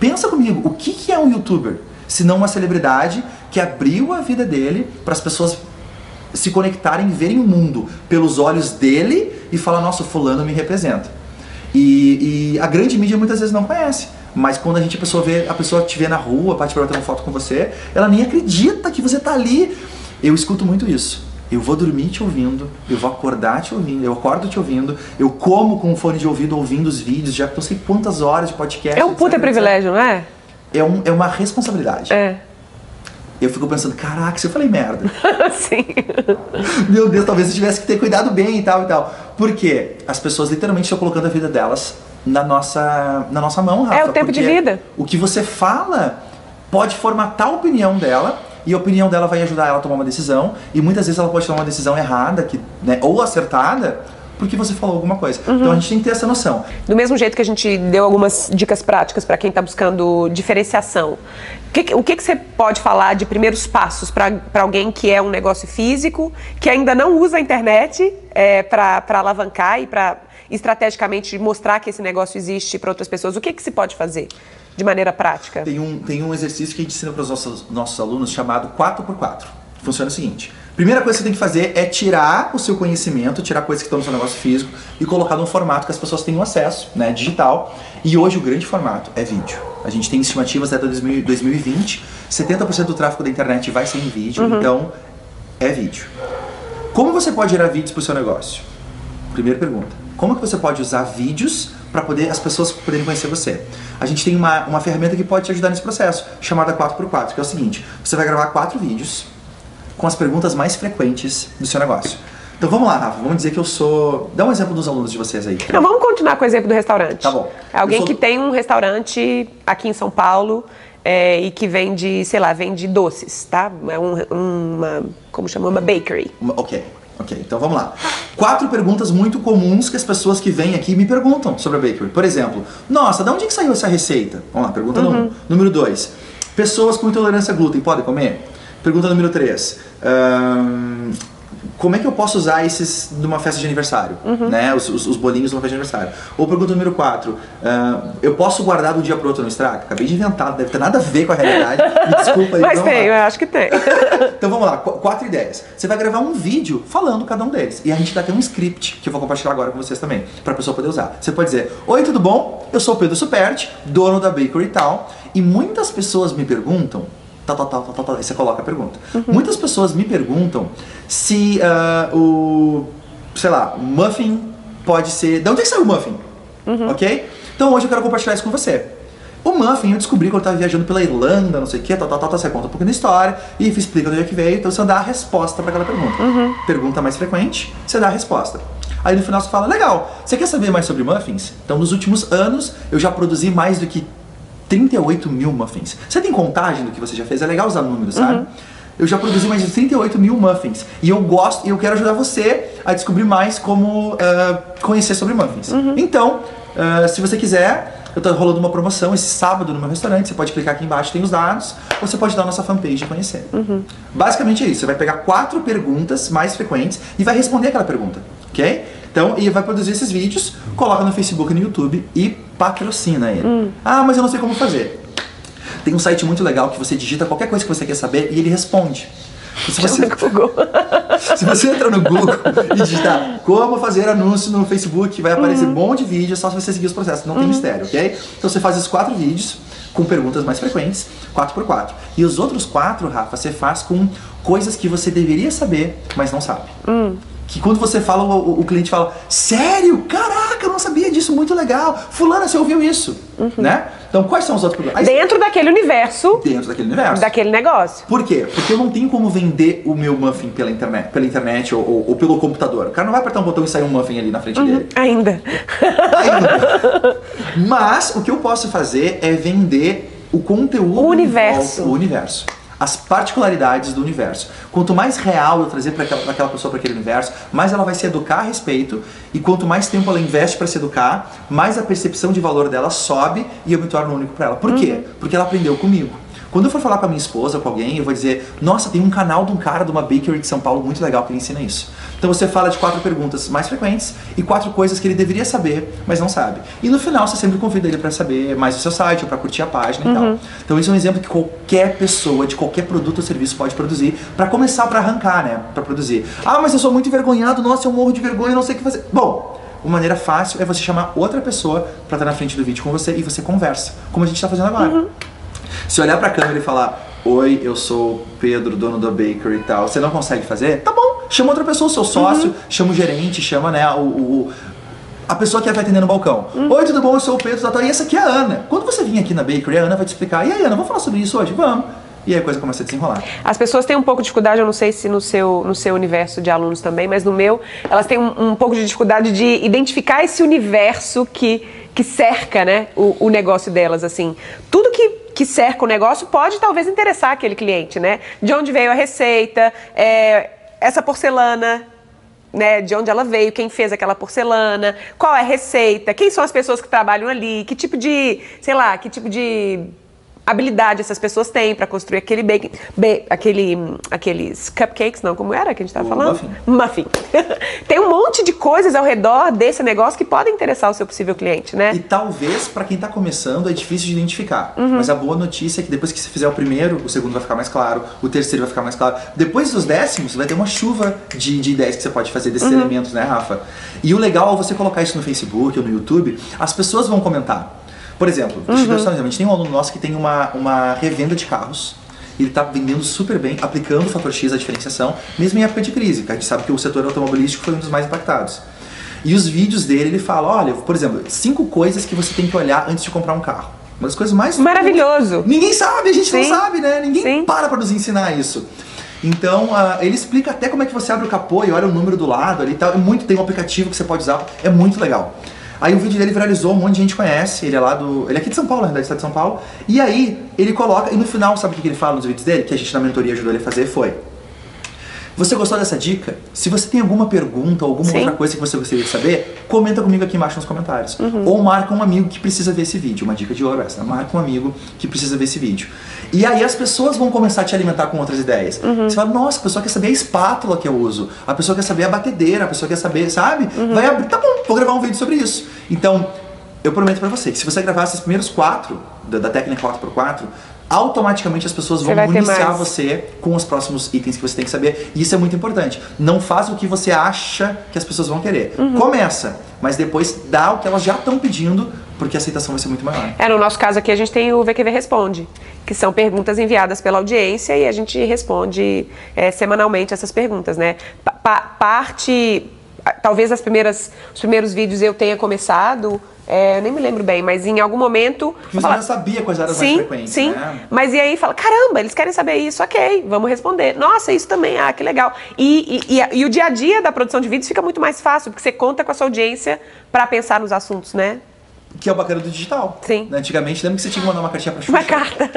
Speaker 2: Pensa comigo, o que, que é um youtuber? Se não uma celebridade que abriu a vida dele para as pessoas se conectarem, verem o mundo pelos olhos dele e falar, nossa, fulano me representa. E, e, a grande mídia muitas vezes não conhece. Mas quando a gente a pessoa vê, a pessoa te vê na rua, parte para bater uma foto com você, ela nem acredita que você está ali. Eu escuto muito isso. Eu vou dormir te ouvindo, eu vou acordar te ouvindo, eu acordo te ouvindo, eu como com um fone de ouvido ouvindo os vídeos, já não sei quantas horas de podcast.
Speaker 1: É um puta privilégio, não é?
Speaker 2: É, um, é uma responsabilidade.
Speaker 1: É
Speaker 2: eu fico pensando, caraca, se eu falei merda. [laughs]
Speaker 1: Sim. [laughs]
Speaker 2: Meu Deus, talvez eu tivesse que ter cuidado bem e tal e tal. Porque as pessoas literalmente estão colocando a vida delas na nossa, na nossa mão, Rafa.
Speaker 1: É o tempo de vida.
Speaker 2: O que você fala pode formatar a opinião dela e a opinião dela vai ajudar ela a tomar uma decisão e muitas vezes ela pode tomar uma decisão errada que, né, ou acertada porque você falou alguma coisa. Uhum. Então a gente tem que ter essa noção.
Speaker 1: Do mesmo jeito que a gente deu algumas dicas práticas para quem está buscando diferenciação, o que, o que, que você pode falar de primeiros passos para alguém que é um negócio físico, que ainda não usa a internet é, para alavancar e para estrategicamente mostrar que esse negócio existe para outras pessoas? O que, que se pode fazer? De maneira prática.
Speaker 2: Tem um, tem um exercício que a gente ensina para os nossos, nossos alunos chamado 4x4 funciona o seguinte. Primeira coisa que você tem que fazer é tirar o seu conhecimento, tirar coisas que estão no seu negócio físico e colocar num formato que as pessoas tenham acesso, né, digital. E hoje o grande formato é vídeo. A gente tem estimativas até 2020, 70% do tráfego da internet vai ser em vídeo, uhum. então é vídeo. Como você pode gerar vídeos para o seu negócio? Primeira pergunta. Como que você pode usar vídeos para poder as pessoas poderem conhecer você? A gente tem uma, uma ferramenta que pode te ajudar nesse processo, chamada 4x4, que é o seguinte: você vai gravar quatro vídeos com as perguntas mais frequentes do seu negócio. Então vamos lá, Rafa, vamos dizer que eu sou. Dá um exemplo dos alunos de vocês aí.
Speaker 1: Não, vamos continuar com o exemplo do restaurante.
Speaker 2: Tá bom.
Speaker 1: Alguém sou... que tem um restaurante aqui em São Paulo é, e que vende, sei lá, vende doces, tá? É um, uma. Como chama? Uma bakery.
Speaker 2: Ok. Ok, então vamos lá. Quatro perguntas muito comuns que as pessoas que vêm aqui me perguntam sobre a bakery. Por exemplo, nossa, de onde que saiu essa receita? Vamos lá, pergunta uhum. número um. Número dois, pessoas com intolerância a glúten podem comer? Pergunta número 3. Um, como é que eu posso usar esses numa festa de aniversário? Uhum. Né? Os, os, os, bolinhos numa festa de aniversário. Ou pergunta número 4. Uh, eu posso guardar de um dia pro outro no estraga? Acabei de inventar, deve ter nada a ver com a realidade. Me desculpa aí.
Speaker 1: Mas tem, lá. eu acho que tem. [laughs]
Speaker 2: então vamos lá, qu quatro ideias. Você vai gravar um vídeo falando cada um deles. E a gente dá até um script que eu vou compartilhar agora com vocês também, pra pessoa poder usar. Você pode dizer: Oi, tudo bom? Eu sou o Pedro Superti, dono da Bakery e tal. E muitas pessoas me perguntam tal, tal, tal, tal, tal, Aí você coloca a pergunta. Uhum. Muitas pessoas me perguntam se uh, o, sei lá, o muffin pode ser. De onde é que saiu o muffin? Uhum. Ok? Então hoje eu quero compartilhar isso com você. O muffin eu descobri quando eu estava viajando pela Irlanda, não sei o que, tal, tal, tal, você conta um pouquinho da história e explica onde é que veio, então você dá a resposta para aquela pergunta. Uhum. Pergunta mais frequente, você dá a resposta. Aí no final você fala, legal, você quer saber mais sobre muffins? Então nos últimos anos eu já produzi mais do que 38 mil muffins. Você tem contagem do que você já fez? É legal usar números, sabe? Uhum. Eu já produzi mais de 38 mil muffins. E eu gosto, e eu quero ajudar você a descobrir mais como uh, conhecer sobre muffins. Uhum. Então, uh, se você quiser, eu tô rolando uma promoção esse sábado no meu restaurante. Você pode clicar aqui embaixo, tem os dados, ou você pode dar a nossa fanpage e conhecer. Uhum. Basicamente é isso. Você vai pegar quatro perguntas mais frequentes e vai responder aquela pergunta, ok? Então, e vai produzir esses vídeos, coloca no Facebook e no YouTube e patrocina ele. Hum. Ah, mas eu não sei como fazer. Tem um site muito legal que você digita qualquer coisa que você quer saber e ele responde.
Speaker 1: Se você, [laughs]
Speaker 2: se você entrar no Google e digitar como fazer anúncio no Facebook, vai aparecer uhum. um monte de vídeos, só se você seguir os processos, não uhum. tem mistério, ok? Então você faz esses quatro vídeos com perguntas mais frequentes, 4 por 4 E os outros quatro, Rafa, você faz com coisas que você deveria saber, mas não sabe. Hum que quando você fala, o, o, cliente fala, sério? Caraca, eu não sabia disso, muito legal. Fulana, você ouviu isso, uhum. né? Então, quais são os outros problemas?
Speaker 1: Dentro daquele universo.
Speaker 2: Dentro daquele universo.
Speaker 1: Daquele negócio.
Speaker 2: Por quê? Porque eu não tenho como vender o meu muffin pela internet, pela internet ou, ou, ou pelo computador. O cara não vai apertar um botão e sair um muffin ali na frente uhum. dele.
Speaker 1: Ainda.
Speaker 2: Ainda. [laughs] Mas, o que eu posso fazer é vender o conteúdo.
Speaker 1: O universo.
Speaker 2: O universo as particularidades do universo. Quanto mais real eu trazer para aquela, pessoa para aquele universo, mais ela vai se educar a respeito, e quanto mais tempo ela investe para se educar, mais a percepção de valor dela sobe e eu me torno único para ela. Por uhum. quê? Porque ela aprendeu comigo. Quando eu for falar com a minha esposa, com alguém, eu vou dizer: Nossa, tem um canal de um cara de uma bakery de São Paulo muito legal que ele ensina isso. Então você fala de quatro perguntas mais frequentes e quatro coisas que ele deveria saber, mas não sabe. E no final você sempre convida ele para saber mais do seu site ou para curtir a página uhum. e tal. Então isso é um exemplo que qualquer pessoa de qualquer produto ou serviço pode produzir para começar para arrancar, né? Para produzir. Ah, mas eu sou muito envergonhado, nossa, eu morro de vergonha, não sei o que fazer. Bom, uma maneira fácil é você chamar outra pessoa para estar na frente do vídeo com você e você conversa, como a gente está fazendo agora. Uhum. Se olhar pra câmera e falar, oi, eu sou Pedro, dono da bakery e tal, você não consegue fazer? Tá bom, chama outra pessoa, o seu sócio, uhum. chama o gerente, chama, né, o, o a pessoa que vai atender no balcão. Uhum. Oi, tudo bom? Eu sou o Pedro, tal, e essa aqui é a Ana. Quando você vir aqui na bakery, a Ana vai te explicar, e aí, Ana, vamos falar sobre isso hoje? Vamos. E aí a coisa começa a desenrolar.
Speaker 1: As pessoas têm um pouco de dificuldade, eu não sei se no seu, no seu universo de alunos também, mas no meu, elas têm um, um pouco de dificuldade de identificar esse universo que, que cerca né, o, o negócio delas. assim. Tudo que que cerca o negócio pode talvez interessar aquele cliente, né? De onde veio a receita, é, essa porcelana, né, de onde ela veio, quem fez aquela porcelana, qual é a receita, quem são as pessoas que trabalham ali, que tipo de, sei lá, que tipo de habilidade essas pessoas têm para construir aquele bacon, ba aquele, aqueles cupcakes, não, como era que a gente estava falando?
Speaker 2: muffin.
Speaker 1: Muffin. [laughs] Tem um monte de coisas ao redor desse negócio que podem interessar o seu possível cliente, né?
Speaker 2: E talvez para quem tá começando é difícil de identificar.
Speaker 1: Uhum.
Speaker 2: Mas a boa notícia é que depois que você fizer o primeiro, o segundo vai ficar mais claro, o terceiro vai ficar mais claro. Depois dos décimos, vai ter uma chuva de, de ideias que você pode fazer desses
Speaker 1: Uhum.
Speaker 2: elementos, né, Rafa? E o legal é você colocar isso no Facebook ou no YouTube, as pessoas vão comentar. Por exemplo, um exemplo. a gente tem um aluno nosso que tem uma, uma revenda de carros. Ele está vendendo super bem, aplicando o fator X, a diferenciação, mesmo em época de crise, que a gente sabe que o setor automobilístico foi um dos mais impactados. E os vídeos dele, ele fala, olha, por exemplo, cinco coisas que você tem que olhar antes de comprar um carro. Uma das coisas mais...
Speaker 1: Maravilhoso.
Speaker 2: Ninguém sabe, a gente
Speaker 1: Sim.
Speaker 2: não sabe, né? Ninguém
Speaker 1: Sim.
Speaker 2: para para nos ensinar isso. Então, ah, ele explica até como é que você abre o capô e olha o número do lado ali e tal. É muito, tem um aplicativo que você pode usar, é muito legal. Aí o vídeo dele viralizou, um monte de gente conhece, ele é lá do. Ele é aqui de São Paulo, na verdade, está de São Paulo. E aí, ele coloca, e no final, sabe o que ele fala nos vídeos dele? Que a gente na mentoria ajudou ele a fazer? Foi. Você gostou dessa dica? Se você tem alguma pergunta ou alguma
Speaker 1: Sim.
Speaker 2: outra coisa que você gostaria de saber, comenta comigo aqui embaixo nos comentários. Ou marca um amigo que precisa ver esse vídeo. Uma dica de ouro essa. Marca um amigo que precisa ver esse vídeo. E aí as pessoas vão começar a te alimentar com outras ideias. Você fala, nossa, a pessoa quer saber a espátula que eu uso. A pessoa quer saber a batedeira. A pessoa quer saber, sabe? Vai abrir, tá bom, vou gravar um vídeo sobre isso. Então, eu prometo pra você que se você gravar esses primeiros quatro da, da técnica 4x4, automaticamente as pessoas vão
Speaker 1: ter
Speaker 2: municiar você com os próximos itens que você tem que saber. E isso é muito importante. Não faz o que você acha que as pessoas vão querer.
Speaker 1: Uhum.
Speaker 2: Começa, mas depois dá o que elas já estão pedindo, porque a aceitação vai ser muito maior.
Speaker 1: É, no nosso caso aqui a gente tem o VQV Responde, que são perguntas enviadas pela audiência e a gente responde é, semanalmente essas perguntas, né? Pa- pa- parte, talvez as primeiras, os primeiros vídeos eu tenha começado, é, eu nem me lembro bem, mas em algum momento...
Speaker 2: Porque você já sabia quais eram as
Speaker 1: sim,
Speaker 2: mais frequentes,
Speaker 1: sim.
Speaker 2: né?
Speaker 1: Mas e aí fala, caramba, eles querem saber isso, ok, vamos responder. Nossa, isso também, ah, que legal. E, e, e, e o dia a dia da produção de vídeos fica muito mais fácil, porque você conta com a sua audiência para pensar nos assuntos, né?
Speaker 2: Que é o bacana do digital.
Speaker 1: Sim.
Speaker 2: Né, Antigamente, lembra que você tinha que mandar uma cartinha pra Xuxa?
Speaker 1: Uma carta.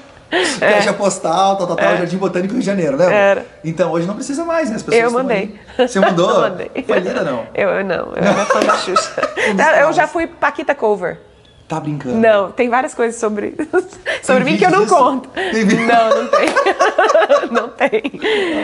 Speaker 1: [laughs] [laughs]
Speaker 2: Caixa postal, tal, tal, tal, Jardim Botânico Rio de Janeiro, lembra?
Speaker 1: Era.
Speaker 2: Então, hoje não precisa mais, né? As pessoas
Speaker 1: Eu mandei.
Speaker 2: aí. Você mandou? [laughs]
Speaker 1: Eu mandei.
Speaker 2: Foi linda, não?
Speaker 1: Eu, não, [laughs] eu era fã da Xuxa. Eu já fui Paquita Cover.
Speaker 2: Tá brincando.
Speaker 1: Não, tem várias coisas sobre, [laughs] sobre mim que eu não
Speaker 2: disso?
Speaker 1: conto.
Speaker 2: Tem?
Speaker 1: Não, não tem. [laughs] não tem.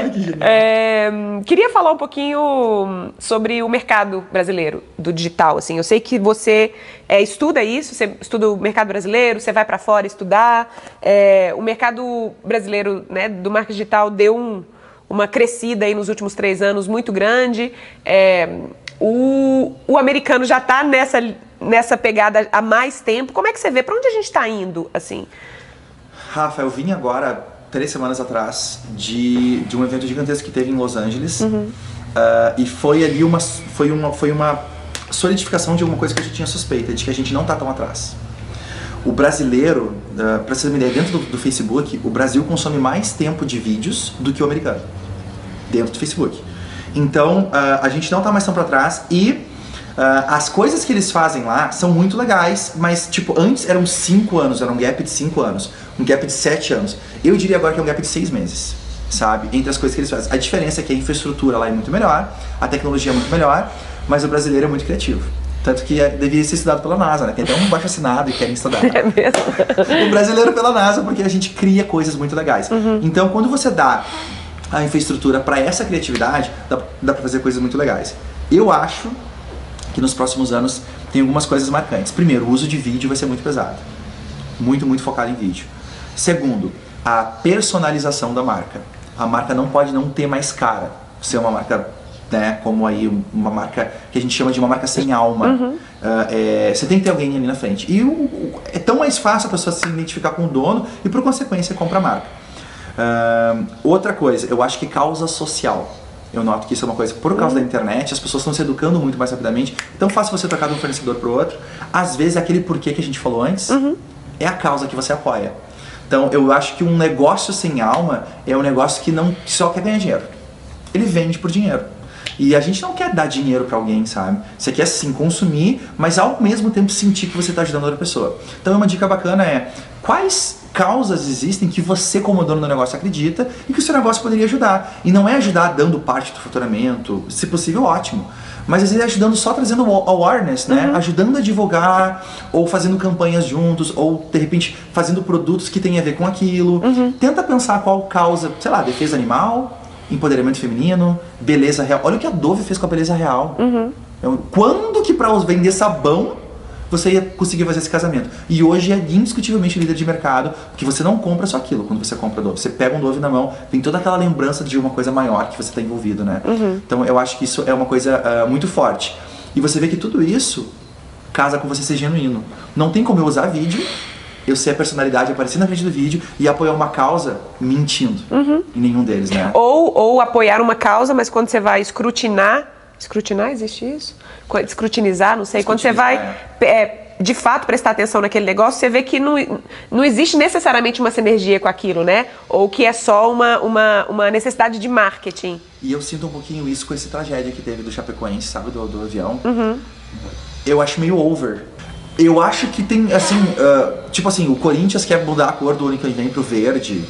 Speaker 2: Ai, que.
Speaker 1: É, queria falar um pouquinho sobre o mercado brasileiro do digital. Assim, eu sei que você é, estuda isso, você estuda o mercado brasileiro, você vai para fora estudar. É, o mercado brasileiro né, do marketing digital deu um- uma crescida aí nos últimos três anos muito grande. É, o, o americano já está nessa, nessa pegada há mais tempo. Como é que você vê? Para onde a gente está indo? Assim?
Speaker 2: Rafa, eu vim agora, três semanas atrás, de, de um evento gigantesco que teve em Los Angeles.
Speaker 1: Uhum.
Speaker 2: Ah, e foi ali uma, foi, uma, foi uma solidificação de alguma coisa que eu já tinha suspeita, de que a gente não tá tão atrás. O brasileiro, uh, para você ter uma ideia, dentro do, do Facebook, o Brasil consome mais tempo de vídeos do que o americano. Dentro do Facebook. Então, ah, a gente não tá mais tão pra trás e ah, as coisas que eles fazem lá são muito legais, mas, tipo, antes eram 5 anos, era um gap de 5 anos, um gap de 7 anos. Eu diria agora que é um gap de 6 meses, sabe? Entre as coisas que eles fazem. A diferença é que a infraestrutura lá é muito melhor, a tecnologia é muito melhor, mas o brasileiro é muito criativo. Tanto que é, deveria ser estudado pela NASA, né? Tem até um baixo assinado e querem estudar. [laughs]
Speaker 1: É mesmo?
Speaker 2: o brasileiro pela NASA, porque a gente cria coisas muito legais. Então, quando você dá a infraestrutura para essa criatividade, dá, dá para fazer coisas muito legais. Eu acho que nos próximos anos tem algumas coisas marcantes. Primeiro, o uso de vídeo vai ser muito pesado. Muito, muito focado em vídeo. Segundo, a personalização da marca. A marca não pode não ter mais cara. Ser uma marca, né, como aí uma marca que a gente chama de uma marca sem alma. Ah, é, você tem que ter alguém ali na frente. E o- é tão mais fácil a pessoa se identificar com o dono e por consequência compra a marca. Outra coisa, eu acho que causa social. Eu noto que isso é uma coisa, por causa da internet, as pessoas estão se educando muito mais rapidamente. Então fácil você trocar de um fornecedor para o outro. Às vezes, aquele porquê que a gente falou antes é a causa que você apoia. Então, eu acho que um negócio sem alma é um negócio que não que só quer ganhar dinheiro. Ele vende por dinheiro. E a gente não quer dar dinheiro para alguém, sabe? Você quer sim consumir, mas ao mesmo tempo sentir que você está ajudando outra pessoa. Então, uma dica bacana é quais causas existem que você, como dono do negócio, acredita e que o seu negócio poderia ajudar. E não é ajudar dando parte do faturamento, se possível, ótimo. mas às vezes ajudando só trazendo awareness, né? Ajudando a divulgar, ou fazendo campanhas juntos, ou de repente fazendo produtos que têm a ver com aquilo. Tenta pensar qual causa, sei lá, defesa animal, empoderamento feminino, beleza real. Olha o que a Dove fez com a beleza real. Então, quando que pra vender sabão você ia conseguir fazer esse casamento? E hoje é indiscutivelmente líder de mercado, porque você não compra só aquilo quando você compra Dove. Você pega um Dove na mão, tem toda aquela lembrança de uma coisa maior que você está envolvido, né? Então eu acho que isso é uma coisa ah, muito forte. E você vê que tudo isso casa com você ser genuíno. Não tem como eu usar vídeo, eu ser a personalidade, aparecer na frente do vídeo e apoiar uma causa mentindo. Em nenhum deles, né?
Speaker 1: Ou, ou apoiar uma causa, mas quando você vai escrutinar. Escrutinar, existe isso? Escrutinizar, não sei. Quando você vai
Speaker 2: Escrutinizar,
Speaker 1: é, de fato prestar atenção naquele negócio, você vê que não, não existe necessariamente uma sinergia com aquilo, né? Ou que é só uma, uma, uma necessidade de marketing.
Speaker 2: E eu sinto um pouquinho isso com essa tragédia que teve do Chapecoense, sabe, do, do avião. Eu acho meio over. Eu acho que tem, assim, ah, tipo assim, o Corinthians quer mudar a cor do ano que vem pro verde.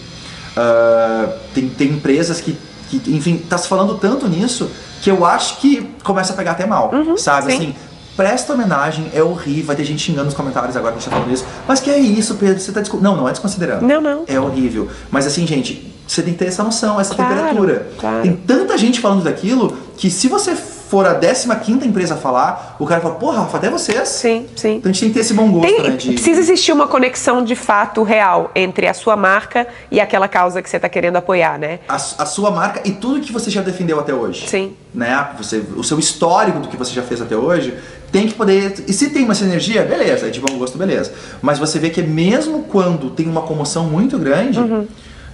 Speaker 2: Ah, tem, tem empresas que, que, enfim, tá se falando tanto nisso que eu acho que começa a pegar até mal, sabe?
Speaker 1: sim.
Speaker 2: Assim, presta homenagem, é horrível, vai ter gente xingando nos comentários agora que a gente tá falando isso. Mas que é isso, Pedro? Você tá. Não, não é desconsiderando.
Speaker 1: Não, não.
Speaker 2: É horrível. Mas assim, gente, você tem que ter essa noção, essa
Speaker 1: Claro,
Speaker 2: temperatura.
Speaker 1: claro.
Speaker 2: Tem tanta gente falando daquilo que se você for a 15 empresa a falar, o cara fala, porra, Rafa, até vocês.
Speaker 1: Sim, sim.
Speaker 2: Então a gente tem que ter esse bom gosto,
Speaker 1: Tem-
Speaker 2: né? De...
Speaker 1: Precisa existir uma conexão de fato real entre a sua marca e aquela causa que você está querendo apoiar, né?
Speaker 2: A, a sua marca e tudo que você já defendeu até hoje.
Speaker 1: Sim.
Speaker 2: Né? Você, o seu histórico do que você já fez até hoje tem que poder. E se tem uma sinergia, beleza, é de bom gosto, beleza. Mas você vê que mesmo quando tem uma comoção muito grande,
Speaker 1: Uhum.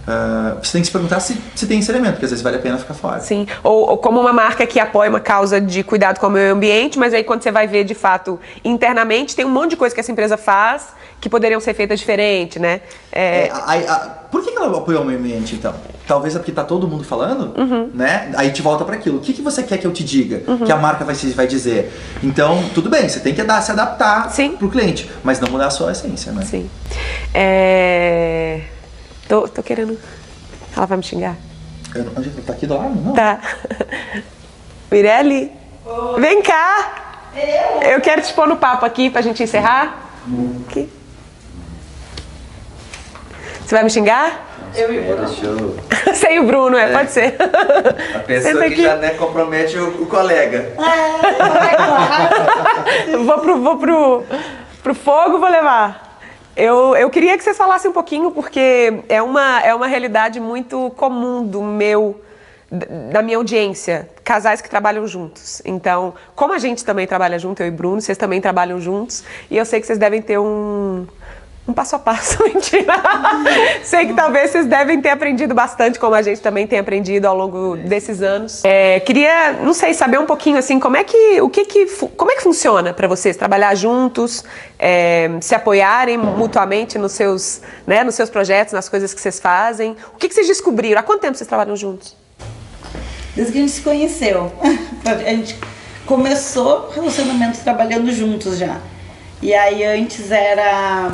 Speaker 2: Ah, você tem que se perguntar se, se tem esse elemento, porque às vezes vale a pena ficar fora.
Speaker 1: Sim. Ou, ou como uma marca que apoia uma causa de cuidado com o meio ambiente, mas aí quando você vai ver de fato internamente, tem um monte de coisa que essa empresa faz que poderiam ser feitas diferente, né? É,
Speaker 2: É, a- a- por que ela apoiou o meio ambiente, então? Talvez é porque tá todo mundo falando,
Speaker 1: Uhum.
Speaker 2: né? Aí te volta para aquilo. O que, que você quer que eu te diga? Que a marca vai, vai dizer? Então, tudo bem, você tem que dar- se adaptar
Speaker 1: Sim.
Speaker 2: pro cliente, mas não mudar a sua essência, né?
Speaker 1: Sim. É... Tô, tô querendo. Ela vai me xingar?
Speaker 2: Eu não, onde- tá aqui do lado? Não.
Speaker 1: Tá. [laughs] Mirelle, vem cá. Eu quero te pôr no papo aqui pra gente encerrar. Aqui. Você vai me xingar?
Speaker 3: Eu e o Bruno. Show.
Speaker 1: Você e o Bruno, é, pode ser.
Speaker 3: A pessoa
Speaker 1: Senta
Speaker 3: que
Speaker 1: aqui.
Speaker 3: já né, compromete o, o colega. [laughs]
Speaker 1: vou pro, vou pro, pro fogo, vou levar. Eu, eu queria que vocês falassem um pouquinho, porque é uma, é uma realidade muito comum do meu, da minha audiência, casais que trabalham juntos. Então, como a gente também trabalha junto, eu e Bruno, vocês também trabalham juntos, e eu sei que vocês devem ter um, um passo a passo, [laughs] mentira. sei que talvez vocês devem ter aprendido bastante, como a gente também tem aprendido ao longo desses anos. É, queria, não sei, saber um pouquinho assim, como é que, o que que, como é que funciona para vocês trabalhar juntos, é, se apoiarem mutuamente nos seus, né, nos seus projetos, nas coisas que vocês fazem. O que que vocês descobriram? Há quanto tempo vocês trabalham juntos?
Speaker 4: Desde que a gente se conheceu. [laughs] A gente começou o relacionamento trabalhando juntos já. E aí antes era.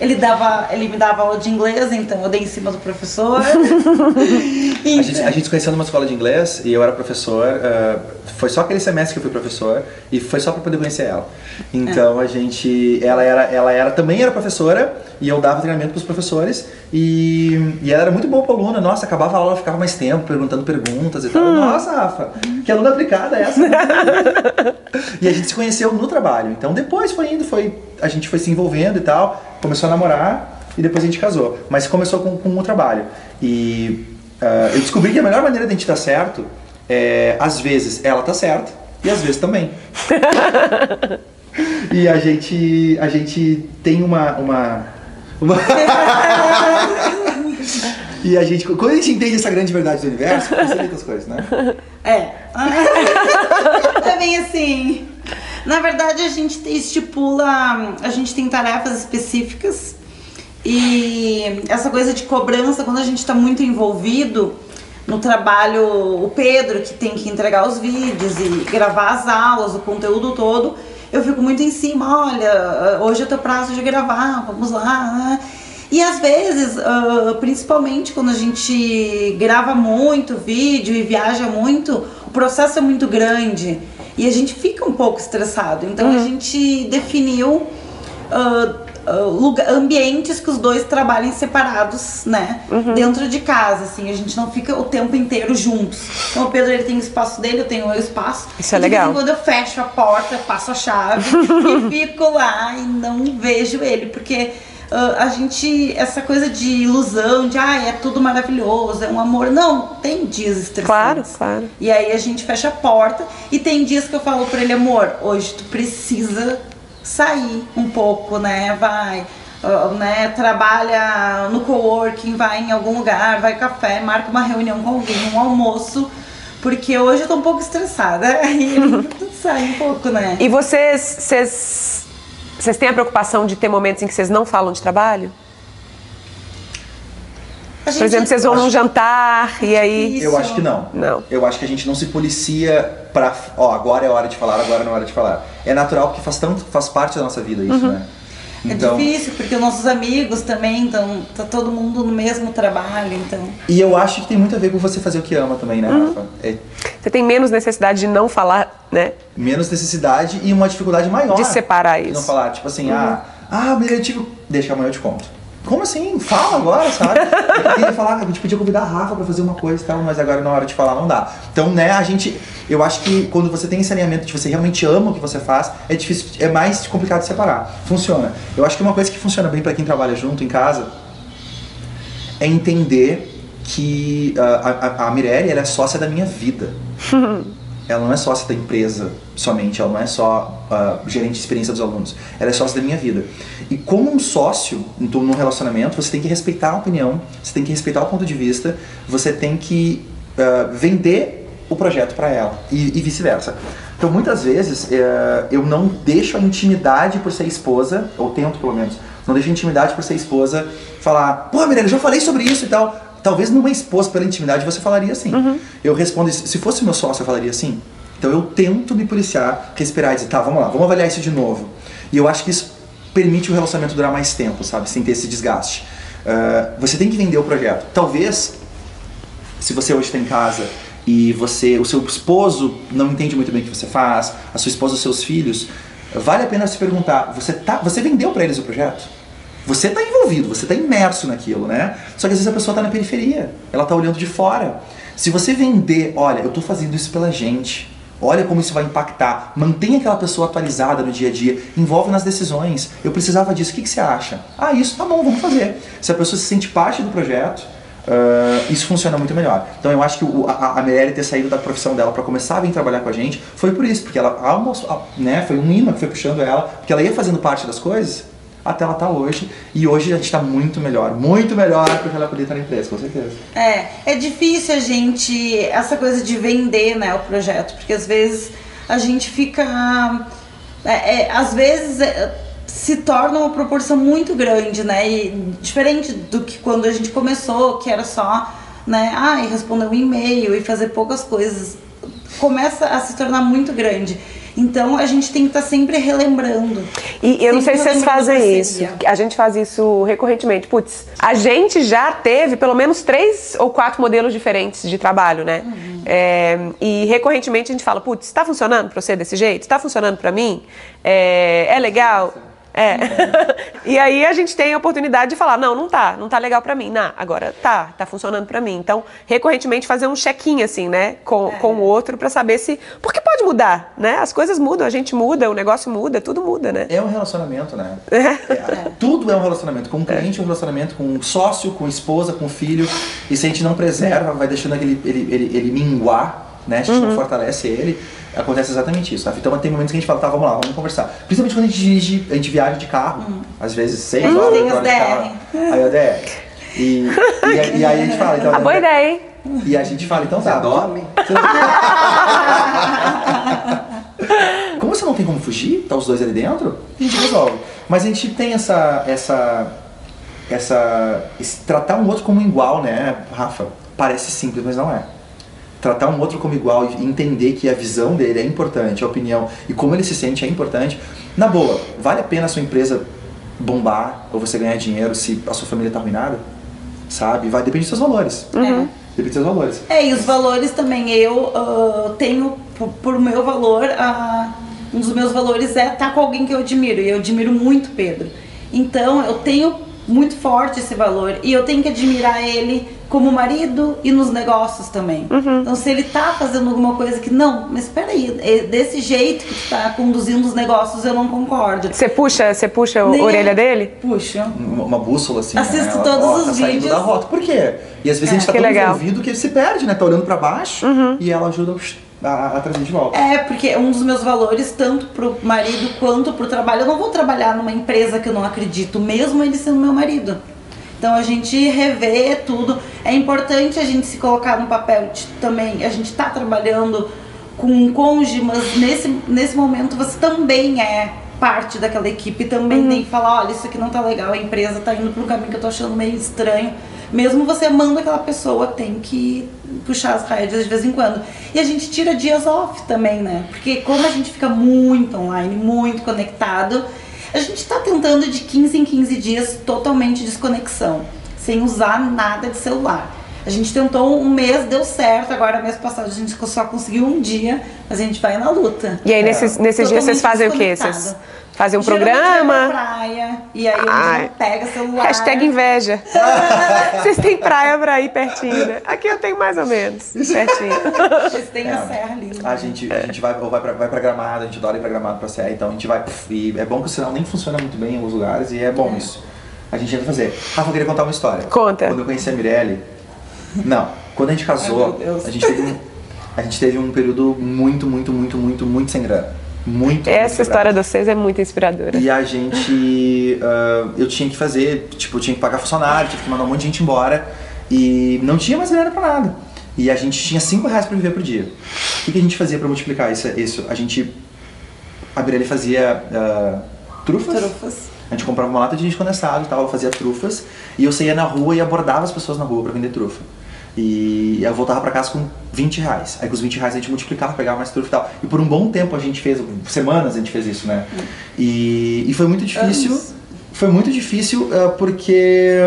Speaker 4: Ele, dava, ele me dava aula de inglês, então eu dei em cima do professor. [laughs] [laughs]
Speaker 2: A gente, a gente se conheceu numa escola de inglês e eu era professor. ah, foi só aquele semestre que eu fui professor e foi só para poder conhecer ela. Então a gente, ela era, ela era também era professora e eu dava treinamento para os professores e, e ela era muito boa pra aluna. Nossa, acabava a aula, ela ficava mais tempo perguntando perguntas e tal. Nossa, Rafa, que aluna aplicada é essa? [laughs] e a gente se conheceu no trabalho. Então depois foi indo, foi a gente foi se envolvendo e tal, começou a namorar e depois a gente casou. Mas começou com, com o trabalho. E ah, eu descobri que a melhor maneira de a gente dar certo é, às vezes, ela tá certa e às vezes também. [laughs] e a gente, a gente tem uma. uma, uma... [laughs] e a gente, quando a gente entende essa grande verdade do universo, facilita as coisas, né?
Speaker 4: É. [laughs] É bem assim. Na verdade, a gente te- estipula, a gente tem tarefas específicas e essa coisa de cobrança, quando a gente está muito envolvido no trabalho, o Pedro que tem que entregar os vídeos e gravar as aulas, o conteúdo todo, eu fico muito em cima, olha, hoje é teu prazo de gravar, vamos lá. né? E às vezes, ah, principalmente quando a gente grava muito vídeo e viaja muito, o processo é muito grande. E a gente fica um pouco estressado. Então a gente definiu ah, ah, lugar- ambientes que os dois trabalhem separados, né? Dentro de casa, assim, a gente não fica o tempo inteiro juntos. Então o Pedro ele tem o espaço dele, eu tenho o meu espaço.
Speaker 1: Isso é
Speaker 4: E em
Speaker 1: legal.
Speaker 4: quando eu fecho a porta, passo a chave [laughs] e fico lá e não vejo ele, porque ah, a gente, essa coisa de ilusão, de ah, é tudo maravilhoso, é um amor. Não, tem dias estressantes.
Speaker 1: Claro, claro.
Speaker 4: E aí a gente fecha a porta e tem dias que eu falo pra ele, amor, hoje tu precisa sair um pouco, né? Vai, né? Trabalha no coworking, vai em algum lugar, vai café, marca uma reunião com alguém, um almoço. Porque hoje eu tô um pouco estressada. Ele [laughs] sai um pouco, né?
Speaker 1: E vocês, vocês, vocês têm a preocupação de ter momentos em que vocês não falam de trabalho? Por exemplo, vocês vão num jantar e aí.
Speaker 4: Isso.
Speaker 2: Eu acho que não.
Speaker 1: Não.
Speaker 2: Eu acho que a gente não se policia pra. Ó, agora é hora de falar, agora não é hora de falar. É natural porque faz tanto, faz parte da nossa vida isso, né?
Speaker 4: É difícil, porque os nossos amigos também, então tá todo mundo no mesmo trabalho, então.
Speaker 2: E eu acho que tem muito a ver com você fazer o que ama também, né, Rafa? É
Speaker 1: Você tem menos necessidade de não falar, né?
Speaker 2: menos necessidade e uma dificuldade maior.
Speaker 1: De separar
Speaker 2: de Não
Speaker 1: isso.
Speaker 2: falar, tipo assim, ah, ah, meu, eu tive. Deixa amanhã eu te conto. Como assim? Fala agora, sabe? Eu queria falar, a gente podia convidar a Rafa pra fazer uma coisa e tal, mas agora na hora de falar não dá. Então, né, a gente. Eu acho que quando você tem esse alinhamento de você realmente ama o que você faz, é difícil, é mais complicado separar. Funciona. Eu acho que uma coisa que funciona bem pra quem trabalha junto em casa é entender que ah, a, a, a Mirelle ela é sócia da minha vida. [laughs] ela não é sócia da empresa somente, ela não é só ah, gerente de experiência dos alunos, ela é sócia da minha vida. E como um sócio, então, num relacionamento, você tem que respeitar a opinião, você tem que respeitar o ponto de vista, você tem que ah, vender o projeto para ela e, e vice-versa. Então muitas vezes eh, eu não deixo a intimidade por ser esposa, ou tento pelo menos, não deixo a intimidade por ser esposa falar, pô, Mirella, já falei sobre isso e tal. Talvez numa esposa pela intimidade você falaria assim. Eu respondo, se fosse meu sócio, eu falaria assim. Então eu tento me policiar, respirar e dizer, tá, vamos lá, vamos avaliar isso de novo. E eu acho que isso permite o relacionamento durar mais tempo, sabe? Sem ter esse desgaste. Ah, você tem que vender o projeto. Talvez, se você hoje está em casa e você, o seu esposo não entende muito bem o que você faz, a sua esposa, os seus filhos, vale a pena se perguntar, você tá, você vendeu para eles o projeto? Você está envolvido, você está imerso naquilo, né? Só que às vezes a pessoa está na periferia, ela está olhando de fora. Se você vender, olha, eu estou fazendo isso pela gente, olha como isso vai impactar, mantenha aquela pessoa atualizada no dia a dia, envolve nas decisões. Eu precisava disso, o que, que você acha? Ah, isso tá bom, vamos fazer. Se a pessoa se sente parte do projeto, ah, isso funciona muito melhor. Então eu acho que o, a, a Mirelle ter saído da profissão dela para começar a vir trabalhar com a gente foi por isso, porque ela almoço, né, foi um imã que foi puxando ela, porque ela ia fazendo parte das coisas até ela tá hoje. E hoje a gente tá muito melhor, muito melhor porque ela poder estar na empresa, com certeza.
Speaker 4: É, é difícil a gente, essa coisa de vender, né, o projeto, porque às vezes a gente fica, é, é, às vezes é, se torna uma proporção muito grande, né, e diferente do que quando a gente começou, que era só, né, ah, e responder um e-mail e fazer poucas coisas, começa a se tornar muito grande. Então a gente tem que estar sempre relembrando.
Speaker 1: E eu não sei se vocês fazem isso. A gente faz isso recorrentemente. Putz, a gente já teve pelo menos três ou quatro modelos diferentes de trabalho, né? É, e recorrentemente a gente fala, putz, tá funcionando pra você desse jeito? Tá funcionando pra mim? É, é legal? É. [laughs] e aí a gente tem a oportunidade de falar, não, não tá, não tá legal pra mim. Não, agora tá, tá funcionando pra mim. Então, recorrentemente fazer um check-in assim, né, com, com o outro pra saber se, porque pode mudar, né? As coisas mudam, a gente muda, o negócio muda, tudo muda, né?
Speaker 2: É um relacionamento, né? [laughs] É, Tudo é um relacionamento. Com o cliente é um relacionamento, com o sócio, com esposa, com filho. E se a gente não preserva, vai deixando aquele, ele, ele, ele minguar, né? A gente não fortalece ele. Acontece exatamente isso. Tá? Então tem momentos que a gente fala, tá, vamos lá, vamos conversar. Principalmente quando a gente dirige, a gente viaja de carro. Às vezes seis
Speaker 4: gente
Speaker 2: horas, horas de carro. Aí o DR. E, e, e aí a gente fala, então.
Speaker 1: A boa ideia, hein?
Speaker 2: E a gente fala, então
Speaker 3: Você
Speaker 2: tá.
Speaker 3: dorme? [laughs]
Speaker 2: Como você não tem como fugir, tá os dois ali dentro, a gente resolve. Mas a gente tem essa. essa. essa. esse- tratar um outro como igual, né, Rafa? Parece simples, mas não é. Tratar um outro como igual e entender que a visão dele é importante, a opinião e como ele se sente é importante. Na boa, vale a pena a sua empresa bombar ou você ganhar dinheiro se a sua família tá arruinada? Sabe? Vai depender dos seus valores. Depende dos seus valores.
Speaker 4: É, e os valores também. Eu ah, tenho por, por meu valor, ah, um dos meus valores é estar com alguém que eu admiro. E eu admiro muito Pedro. Então eu tenho muito forte esse valor. E eu tenho que admirar ele como marido e nos negócios também. Então, se ele tá fazendo alguma coisa que, não, mas espera aí, é desse jeito que tu tá conduzindo os negócios, eu não concordo.
Speaker 1: Você puxa, você puxa a orelha dele?
Speaker 4: Puxa.
Speaker 2: Uma uma bússola assim.
Speaker 4: Assisto
Speaker 2: né? Ela,
Speaker 4: todos
Speaker 2: ó,
Speaker 4: os
Speaker 2: tá saindo
Speaker 4: vídeos.
Speaker 2: da rota. Por quê? E às vezes a gente tá
Speaker 1: que
Speaker 2: tão
Speaker 1: legal.
Speaker 2: envolvido que se perde, né? Tá olhando pra baixo e ela ajuda a, a trazer de volta.
Speaker 4: É, porque um dos meus valores, tanto pro marido quanto pro trabalho, eu não vou trabalhar numa empresa que eu não acredito, mesmo ele sendo meu marido. Então a gente revê tudo. É importante a gente se colocar no papel de também. A gente tá trabalhando com um cônjuge, mas nesse, nesse momento você também é parte daquela equipe, também tem que falar, olha, isso aqui não tá legal, a empresa tá indo pra um caminho que eu tô achando meio estranho. Mesmo você amando aquela pessoa, tem que puxar as rédeas de vez em quando. E a gente tira dias off também, né? Porque como a gente fica muito online, muito conectado, a gente tá tentando de 15 em 15 dias totalmente desconexão, sem usar nada de celular. A gente tentou um mês, deu certo, agora mês passado a gente só conseguiu um dia, mas a gente vai na luta.
Speaker 1: E aí, nesses, nesses dias, vocês fazem o quê? Vocês fazem um
Speaker 4: Geralmente vai pra
Speaker 1: programa?
Speaker 4: praia, e aí a gente pega celular.
Speaker 1: Hashtag inveja. [laughs] Vocês têm praia pra ir pertinho, né? Aqui eu tenho mais ou menos, pertinho. [laughs]
Speaker 4: Vocês têm a serra ali.
Speaker 2: A gente, a gente vai, ou vai, pra, vai pra gramado, a gente adora ir pra gramado pra serra, então a gente vai. E é bom que o sinal nem funciona muito bem em alguns lugares e é bom isso. A gente tenta fazer. Rafa, eu queria contar uma história.
Speaker 1: Conta.
Speaker 2: Quando eu conheci a Mirelle. Não, quando a gente casou,
Speaker 4: Ai, meu Deus.
Speaker 2: a gente teve um. A gente teve um período muito, muito, muito, muito, muito sem grana. Muito.
Speaker 1: Essa
Speaker 2: muito
Speaker 1: história de vocês é muito inspiradora.
Speaker 2: E a gente. [laughs] ah, eu tinha que fazer, tipo, eu tinha que pagar funcionário, tive que mandar um monte de gente embora. E não tinha mais grana pra nada. E a gente tinha 5 reais pra viver por dia. O que, que a gente fazia pra multiplicar isso? isso? A gente. A Birelli fazia ah, trufas.
Speaker 4: Trufas.
Speaker 2: A gente comprava uma lata de leite condensado e tal, fazia trufas. E eu saía na rua e abordava as pessoas na rua pra vender trufa. E eu voltava pra casa com 20 reais. Aí com os 20 reais a gente multiplicava, pegava mais trufa e tal. E por um bom tempo a gente fez, semanas a gente fez isso, né? E, e foi muito difícil.
Speaker 4: Anos.
Speaker 2: Foi muito difícil ah, porque.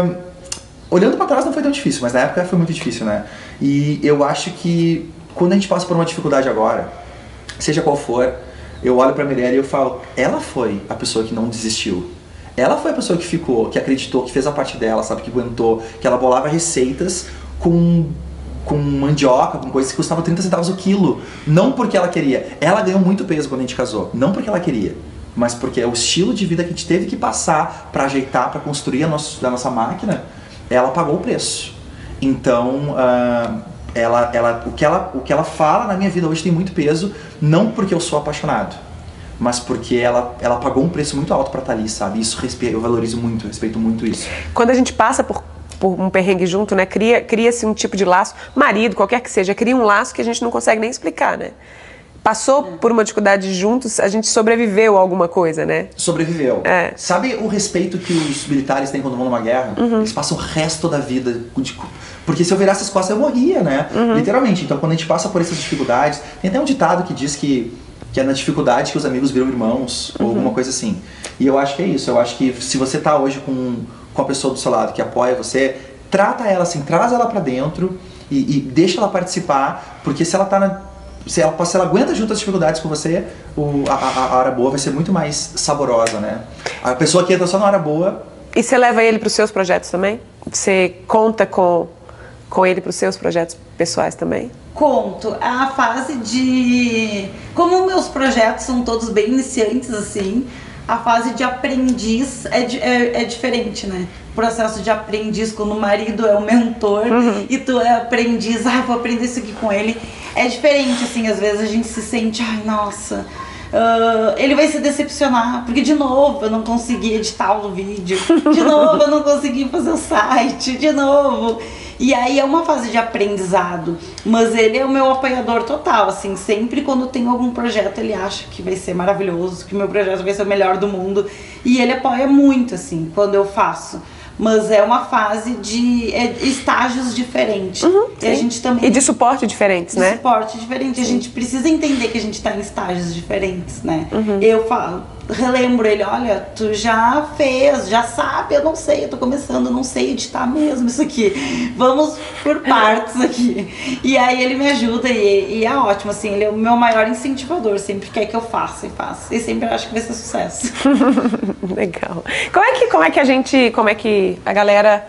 Speaker 2: Olhando pra trás não foi tão difícil, mas na época foi muito difícil, né? E eu acho que quando a gente passa por uma dificuldade agora, seja qual for, eu olho pra Mirelle e eu falo, ela foi a pessoa que não desistiu. Ela foi a pessoa que ficou, que acreditou, que fez a parte dela, sabe, que aguentou, que ela bolava receitas com com mandioca, com coisas que custavam 30 centavos o quilo. Não porque ela queria. Ela ganhou muito peso quando a gente casou. Não porque ela queria. Mas porque é o estilo de vida que a gente teve que passar pra ajeitar, pra construir a, nosso, a nossa máquina, ela pagou o preço. Então, ah, ela, ela, o, que ela, o que ela fala na minha vida hoje tem muito peso, não porque eu sou apaixonado, mas porque ela, ela pagou um preço muito alto pra estar ali, sabe? Isso eu valorizo muito, respeito muito isso.
Speaker 1: Quando a gente passa por, por um perrengue junto, né? Cria, cria-se um tipo de laço, marido, qualquer que seja, cria um laço que a gente não consegue nem explicar, né? Passou por uma dificuldade juntos, a gente sobreviveu a alguma coisa, né?
Speaker 2: Sobreviveu.
Speaker 1: É.
Speaker 2: Sabe o respeito que os militares têm quando vão numa guerra? Eles passam o resto da vida. de- Porque se eu virasse as costas eu morria, né? Literalmente. Então quando a gente passa por essas dificuldades, tem até um ditado que diz que, que é na dificuldade que os amigos viram irmãos, ou alguma coisa assim. E eu acho que é isso. Eu acho que se você tá hoje com, com a pessoa do seu lado que apoia você, trata ela assim, traz ela pra dentro e, e deixa ela participar, porque se ela tá na. Se ela, se ela aguenta junto as dificuldades com você, o- a, a- a hora boa vai ser muito mais saborosa, né? A pessoa que entra só na hora boa,
Speaker 1: E você leva ele para os seus projetos também? Você conta com, com ele para os seus projetos pessoais também?
Speaker 4: Conto. A fase de. Como meus projetos são todos bem iniciantes, assim, a fase de aprendiz é, é, é diferente, né? O processo de aprendiz, quando o marido é o mentor e tu é aprendiz, ah, vou aprender isso aqui com ele. É diferente, assim, às vezes a gente se sente, ai, nossa. Ah, ele vai se decepcionar, porque de novo eu não consegui editar o vídeo, de [laughs] novo eu não consegui fazer o site, de novo. E aí é uma fase de aprendizado, mas ele é o meu apoiador total, assim, sempre quando tem algum projeto ele acha que vai ser maravilhoso, que meu projeto vai ser o melhor do mundo, e ele apoia muito, assim, quando eu faço. Mas é uma fase de é, estágios diferentes. e a
Speaker 1: Sim.
Speaker 4: gente também
Speaker 1: E de suporte diferentes,
Speaker 4: de
Speaker 1: né?
Speaker 4: suporte diferente. A gente precisa entender que a gente tá em estágios diferentes, né?
Speaker 1: Uhum.
Speaker 4: Eu falo, relembro ele, olha, tu já fez, já sabe, eu não sei, eu tô começando, não sei editar mesmo isso aqui. Vamos por partes aqui. E aí ele me ajuda e, e é ótimo, assim, ele é o meu maior incentivador, sempre quer que eu faça e faça. E sempre acho que vai ser sucesso. [laughs]
Speaker 1: Legal. Como é que como é que a gente, como é que a galera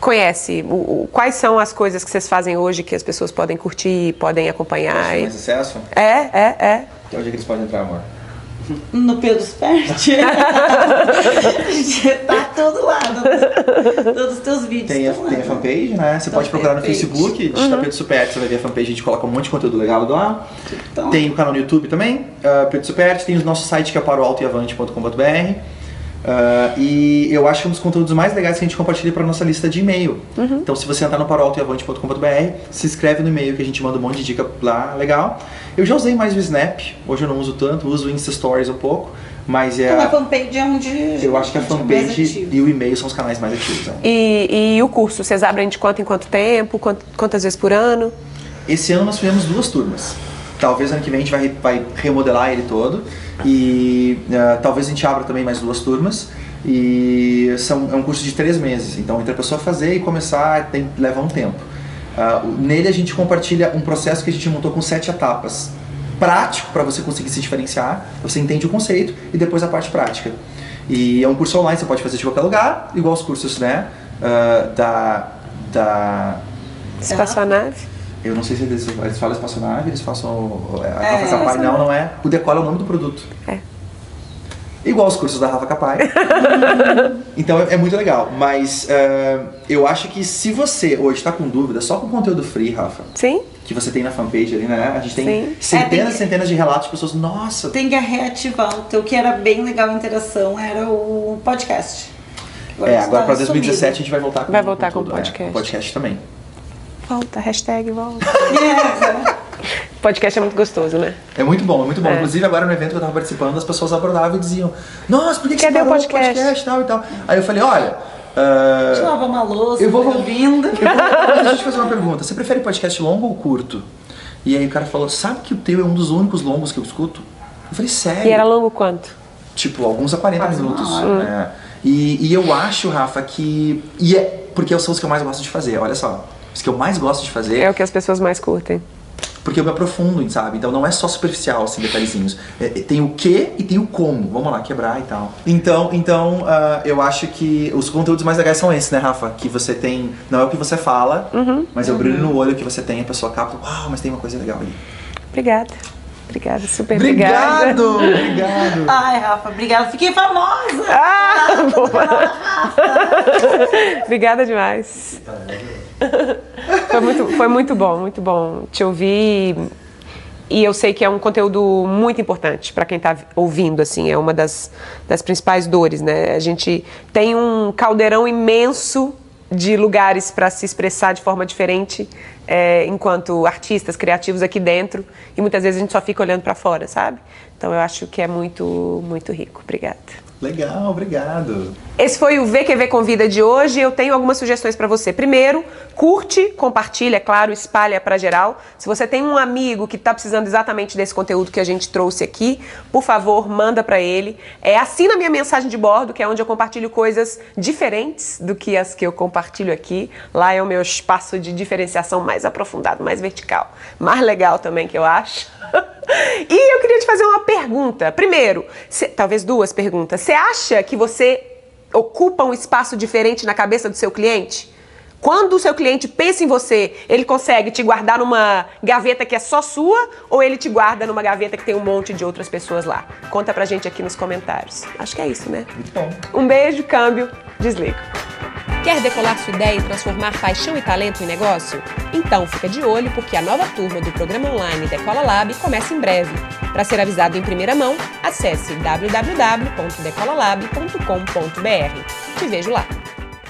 Speaker 1: conhece? O, o- quais são as coisas que vocês fazem hoje que as pessoas podem curtir, podem acompanhar?
Speaker 2: Tem
Speaker 1: e-
Speaker 2: mais acesso?
Speaker 1: É, é, é.
Speaker 2: Onde é que eles podem entrar, amor?
Speaker 4: No Pedro Spert. [laughs] tá todo lado. Todos os teus vídeos.
Speaker 2: Tem a,
Speaker 4: lá.
Speaker 2: tem a fanpage, né? Você pode procurar no
Speaker 4: fanpage.
Speaker 2: Facebook, digita Pedro Superti, você vai ver a fanpage, a gente coloca um monte de conteúdo legal lá.
Speaker 4: Então.
Speaker 2: Tem o canal no YouTube também, uh, Pedro Superti, tem o nosso site que é paroaltoeavante.com.br. Uh, e eu acho que um dos conteúdos mais legais que a gente compartilha para nossa lista de e-mail. Então, se você entrar no paroaltoeavante.com.br, se inscreve no e-mail que a gente manda um monte de dica lá, legal. Eu já usei mais o Snap, hoje eu não uso tanto, uso o Insta Stories um pouco, mas é.
Speaker 4: Então, a fanpage é onde.
Speaker 2: Eu acho que a
Speaker 4: é
Speaker 2: fanpage e o e-mail são os canais mais ativos. né?
Speaker 1: E, e o curso, vocês abrem de quanto em quanto tempo? Quant- quantas vezes por ano?
Speaker 2: Esse ano nós tivemos duas turmas. Talvez ano que vem a gente vai, vai remodelar ele todo. E eh, talvez a gente abra também mais duas turmas. E são, é um curso de três meses. Então, entre a pessoa fazer e começar, tem, leva um tempo. O- nele a gente compartilha um processo que a gente montou com sete etapas. Prático para você conseguir se diferenciar. Você entende o conceito e depois a parte prática. E é um curso online, você pode fazer de qualquer lugar, igual os cursos né, ah, da, da
Speaker 1: Espaçonave?
Speaker 2: Eu não sei se eles, eles falam espaçonave, eles façam. A
Speaker 4: É,
Speaker 2: Rafa Capai não, não é. O Decola é o nome do produto.
Speaker 1: É.
Speaker 2: Igual os cursos da Rafa Capai. [laughs] então é, é muito legal. Mas eh, eu acho que se você hoje está com dúvida, só com o conteúdo free, Rafa,
Speaker 1: Sim?
Speaker 2: que você tem na fanpage ali, né? A gente tem
Speaker 1: Sim.
Speaker 2: centenas
Speaker 4: É,
Speaker 2: e
Speaker 4: tem-
Speaker 2: centenas de relatos de pessoas, nossa,
Speaker 4: Tem que reativar. O teu que era bem legal a interação era o podcast.
Speaker 2: é,
Speaker 4: isso
Speaker 2: agora
Speaker 4: tá
Speaker 2: para 2017 a
Speaker 4: sumido.
Speaker 2: gente vai voltar com
Speaker 1: Vai voltar com
Speaker 2: tudo, é,
Speaker 1: podcast.
Speaker 2: podcast também.
Speaker 1: Volta, hashtag volta.
Speaker 4: É, [laughs]
Speaker 1: Podcast é muito gostoso, né?
Speaker 2: É muito bom, é muito bom.
Speaker 1: É.
Speaker 2: Inclusive, agora no evento que eu tava participando, as pessoas abordavam e diziam: Nossa, por que, que
Speaker 1: Cadê
Speaker 2: você
Speaker 1: o podcast?"
Speaker 2: podcast tal e tal? Aí eu falei: Olha. ah,
Speaker 4: Deixa eu lavar uma louça,
Speaker 2: Eu vou-
Speaker 4: ouvindo.
Speaker 2: Eu vou, deixa eu te fazer uma pergunta. Você prefere podcast longo ou curto? E aí o cara falou, sabe que o teu é um dos únicos longos que eu escuto? Eu falei, sério?
Speaker 1: E era longo quanto?
Speaker 2: Tipo, alguns a 40
Speaker 4: Quase uma
Speaker 2: minutos.
Speaker 4: hora.
Speaker 2: né? E, e eu acho, Rafa, que. E é porque são os que eu mais gosto de fazer, olha só. Os que eu mais gosto de fazer
Speaker 1: É o que as pessoas mais curtem.
Speaker 2: porque eu me aprofundo, sabe? Então não é só superficial, assim, detalhezinhos. É, é, tem o que e tem o como. Vamos lá, quebrar e tal. Então, então ah, eu acho que os conteúdos mais legais são esses, né, Rafa? Que você tem. Não é o que você fala, mas é o brilho no olho que você tem, a pessoa capta. Uau, mas tem uma coisa legal ali.
Speaker 1: Obrigada. Obrigada, super obrigada.
Speaker 2: Obrigado! Obrigado! [laughs]
Speaker 4: Ai, Rafa, obrigada. Fiquei famosa.
Speaker 1: Ah, boa. [laughs] Obrigada demais. Foi muito, foi muito bom, muito bom te ouvir. E eu sei que é um conteúdo muito importante para quem está ouvindo, assim, é uma das, das principais dores, né? A gente tem um caldeirão imenso de lugares para se expressar de forma diferente é, enquanto artistas criativos aqui dentro e muitas vezes a gente só fica olhando para fora, sabe? Então eu acho que é muito, muito rico. Obrigada.
Speaker 2: Legal, obrigado.
Speaker 1: Esse foi o VQV Convida de hoje. Eu tenho algumas sugestões para você. Primeiro, curte, compartilha, é claro, espalha para geral. Se você tem um amigo que está precisando exatamente desse conteúdo que a gente trouxe aqui, por favor, manda para ele. É, assina minha mensagem de bordo, que é onde eu compartilho coisas diferentes do que as que eu compartilho aqui. Lá é o meu espaço de diferenciação mais aprofundado, mais vertical. Mais legal também, que eu acho. [laughs] e eu queria te fazer uma pergunta. Primeiro, cê- talvez duas perguntas. Você acha que você ocupa um espaço diferente na cabeça do seu cliente? Quando o seu cliente pensa em você, ele consegue te guardar numa gaveta que é só sua ou ele te guarda numa gaveta que tem um monte de outras pessoas lá? Conta pra gente aqui nos comentários. Acho que é isso, né?
Speaker 2: Muito bom.
Speaker 1: Um beijo, câmbio, desligo.
Speaker 5: Quer decolar sua ideia e transformar paixão e talento em negócio? Então fica de olho porque a nova turma do programa online Decola Lab começa em breve. Para ser avisado em primeira mão, acesse www.decolalab.com.br. Te vejo lá!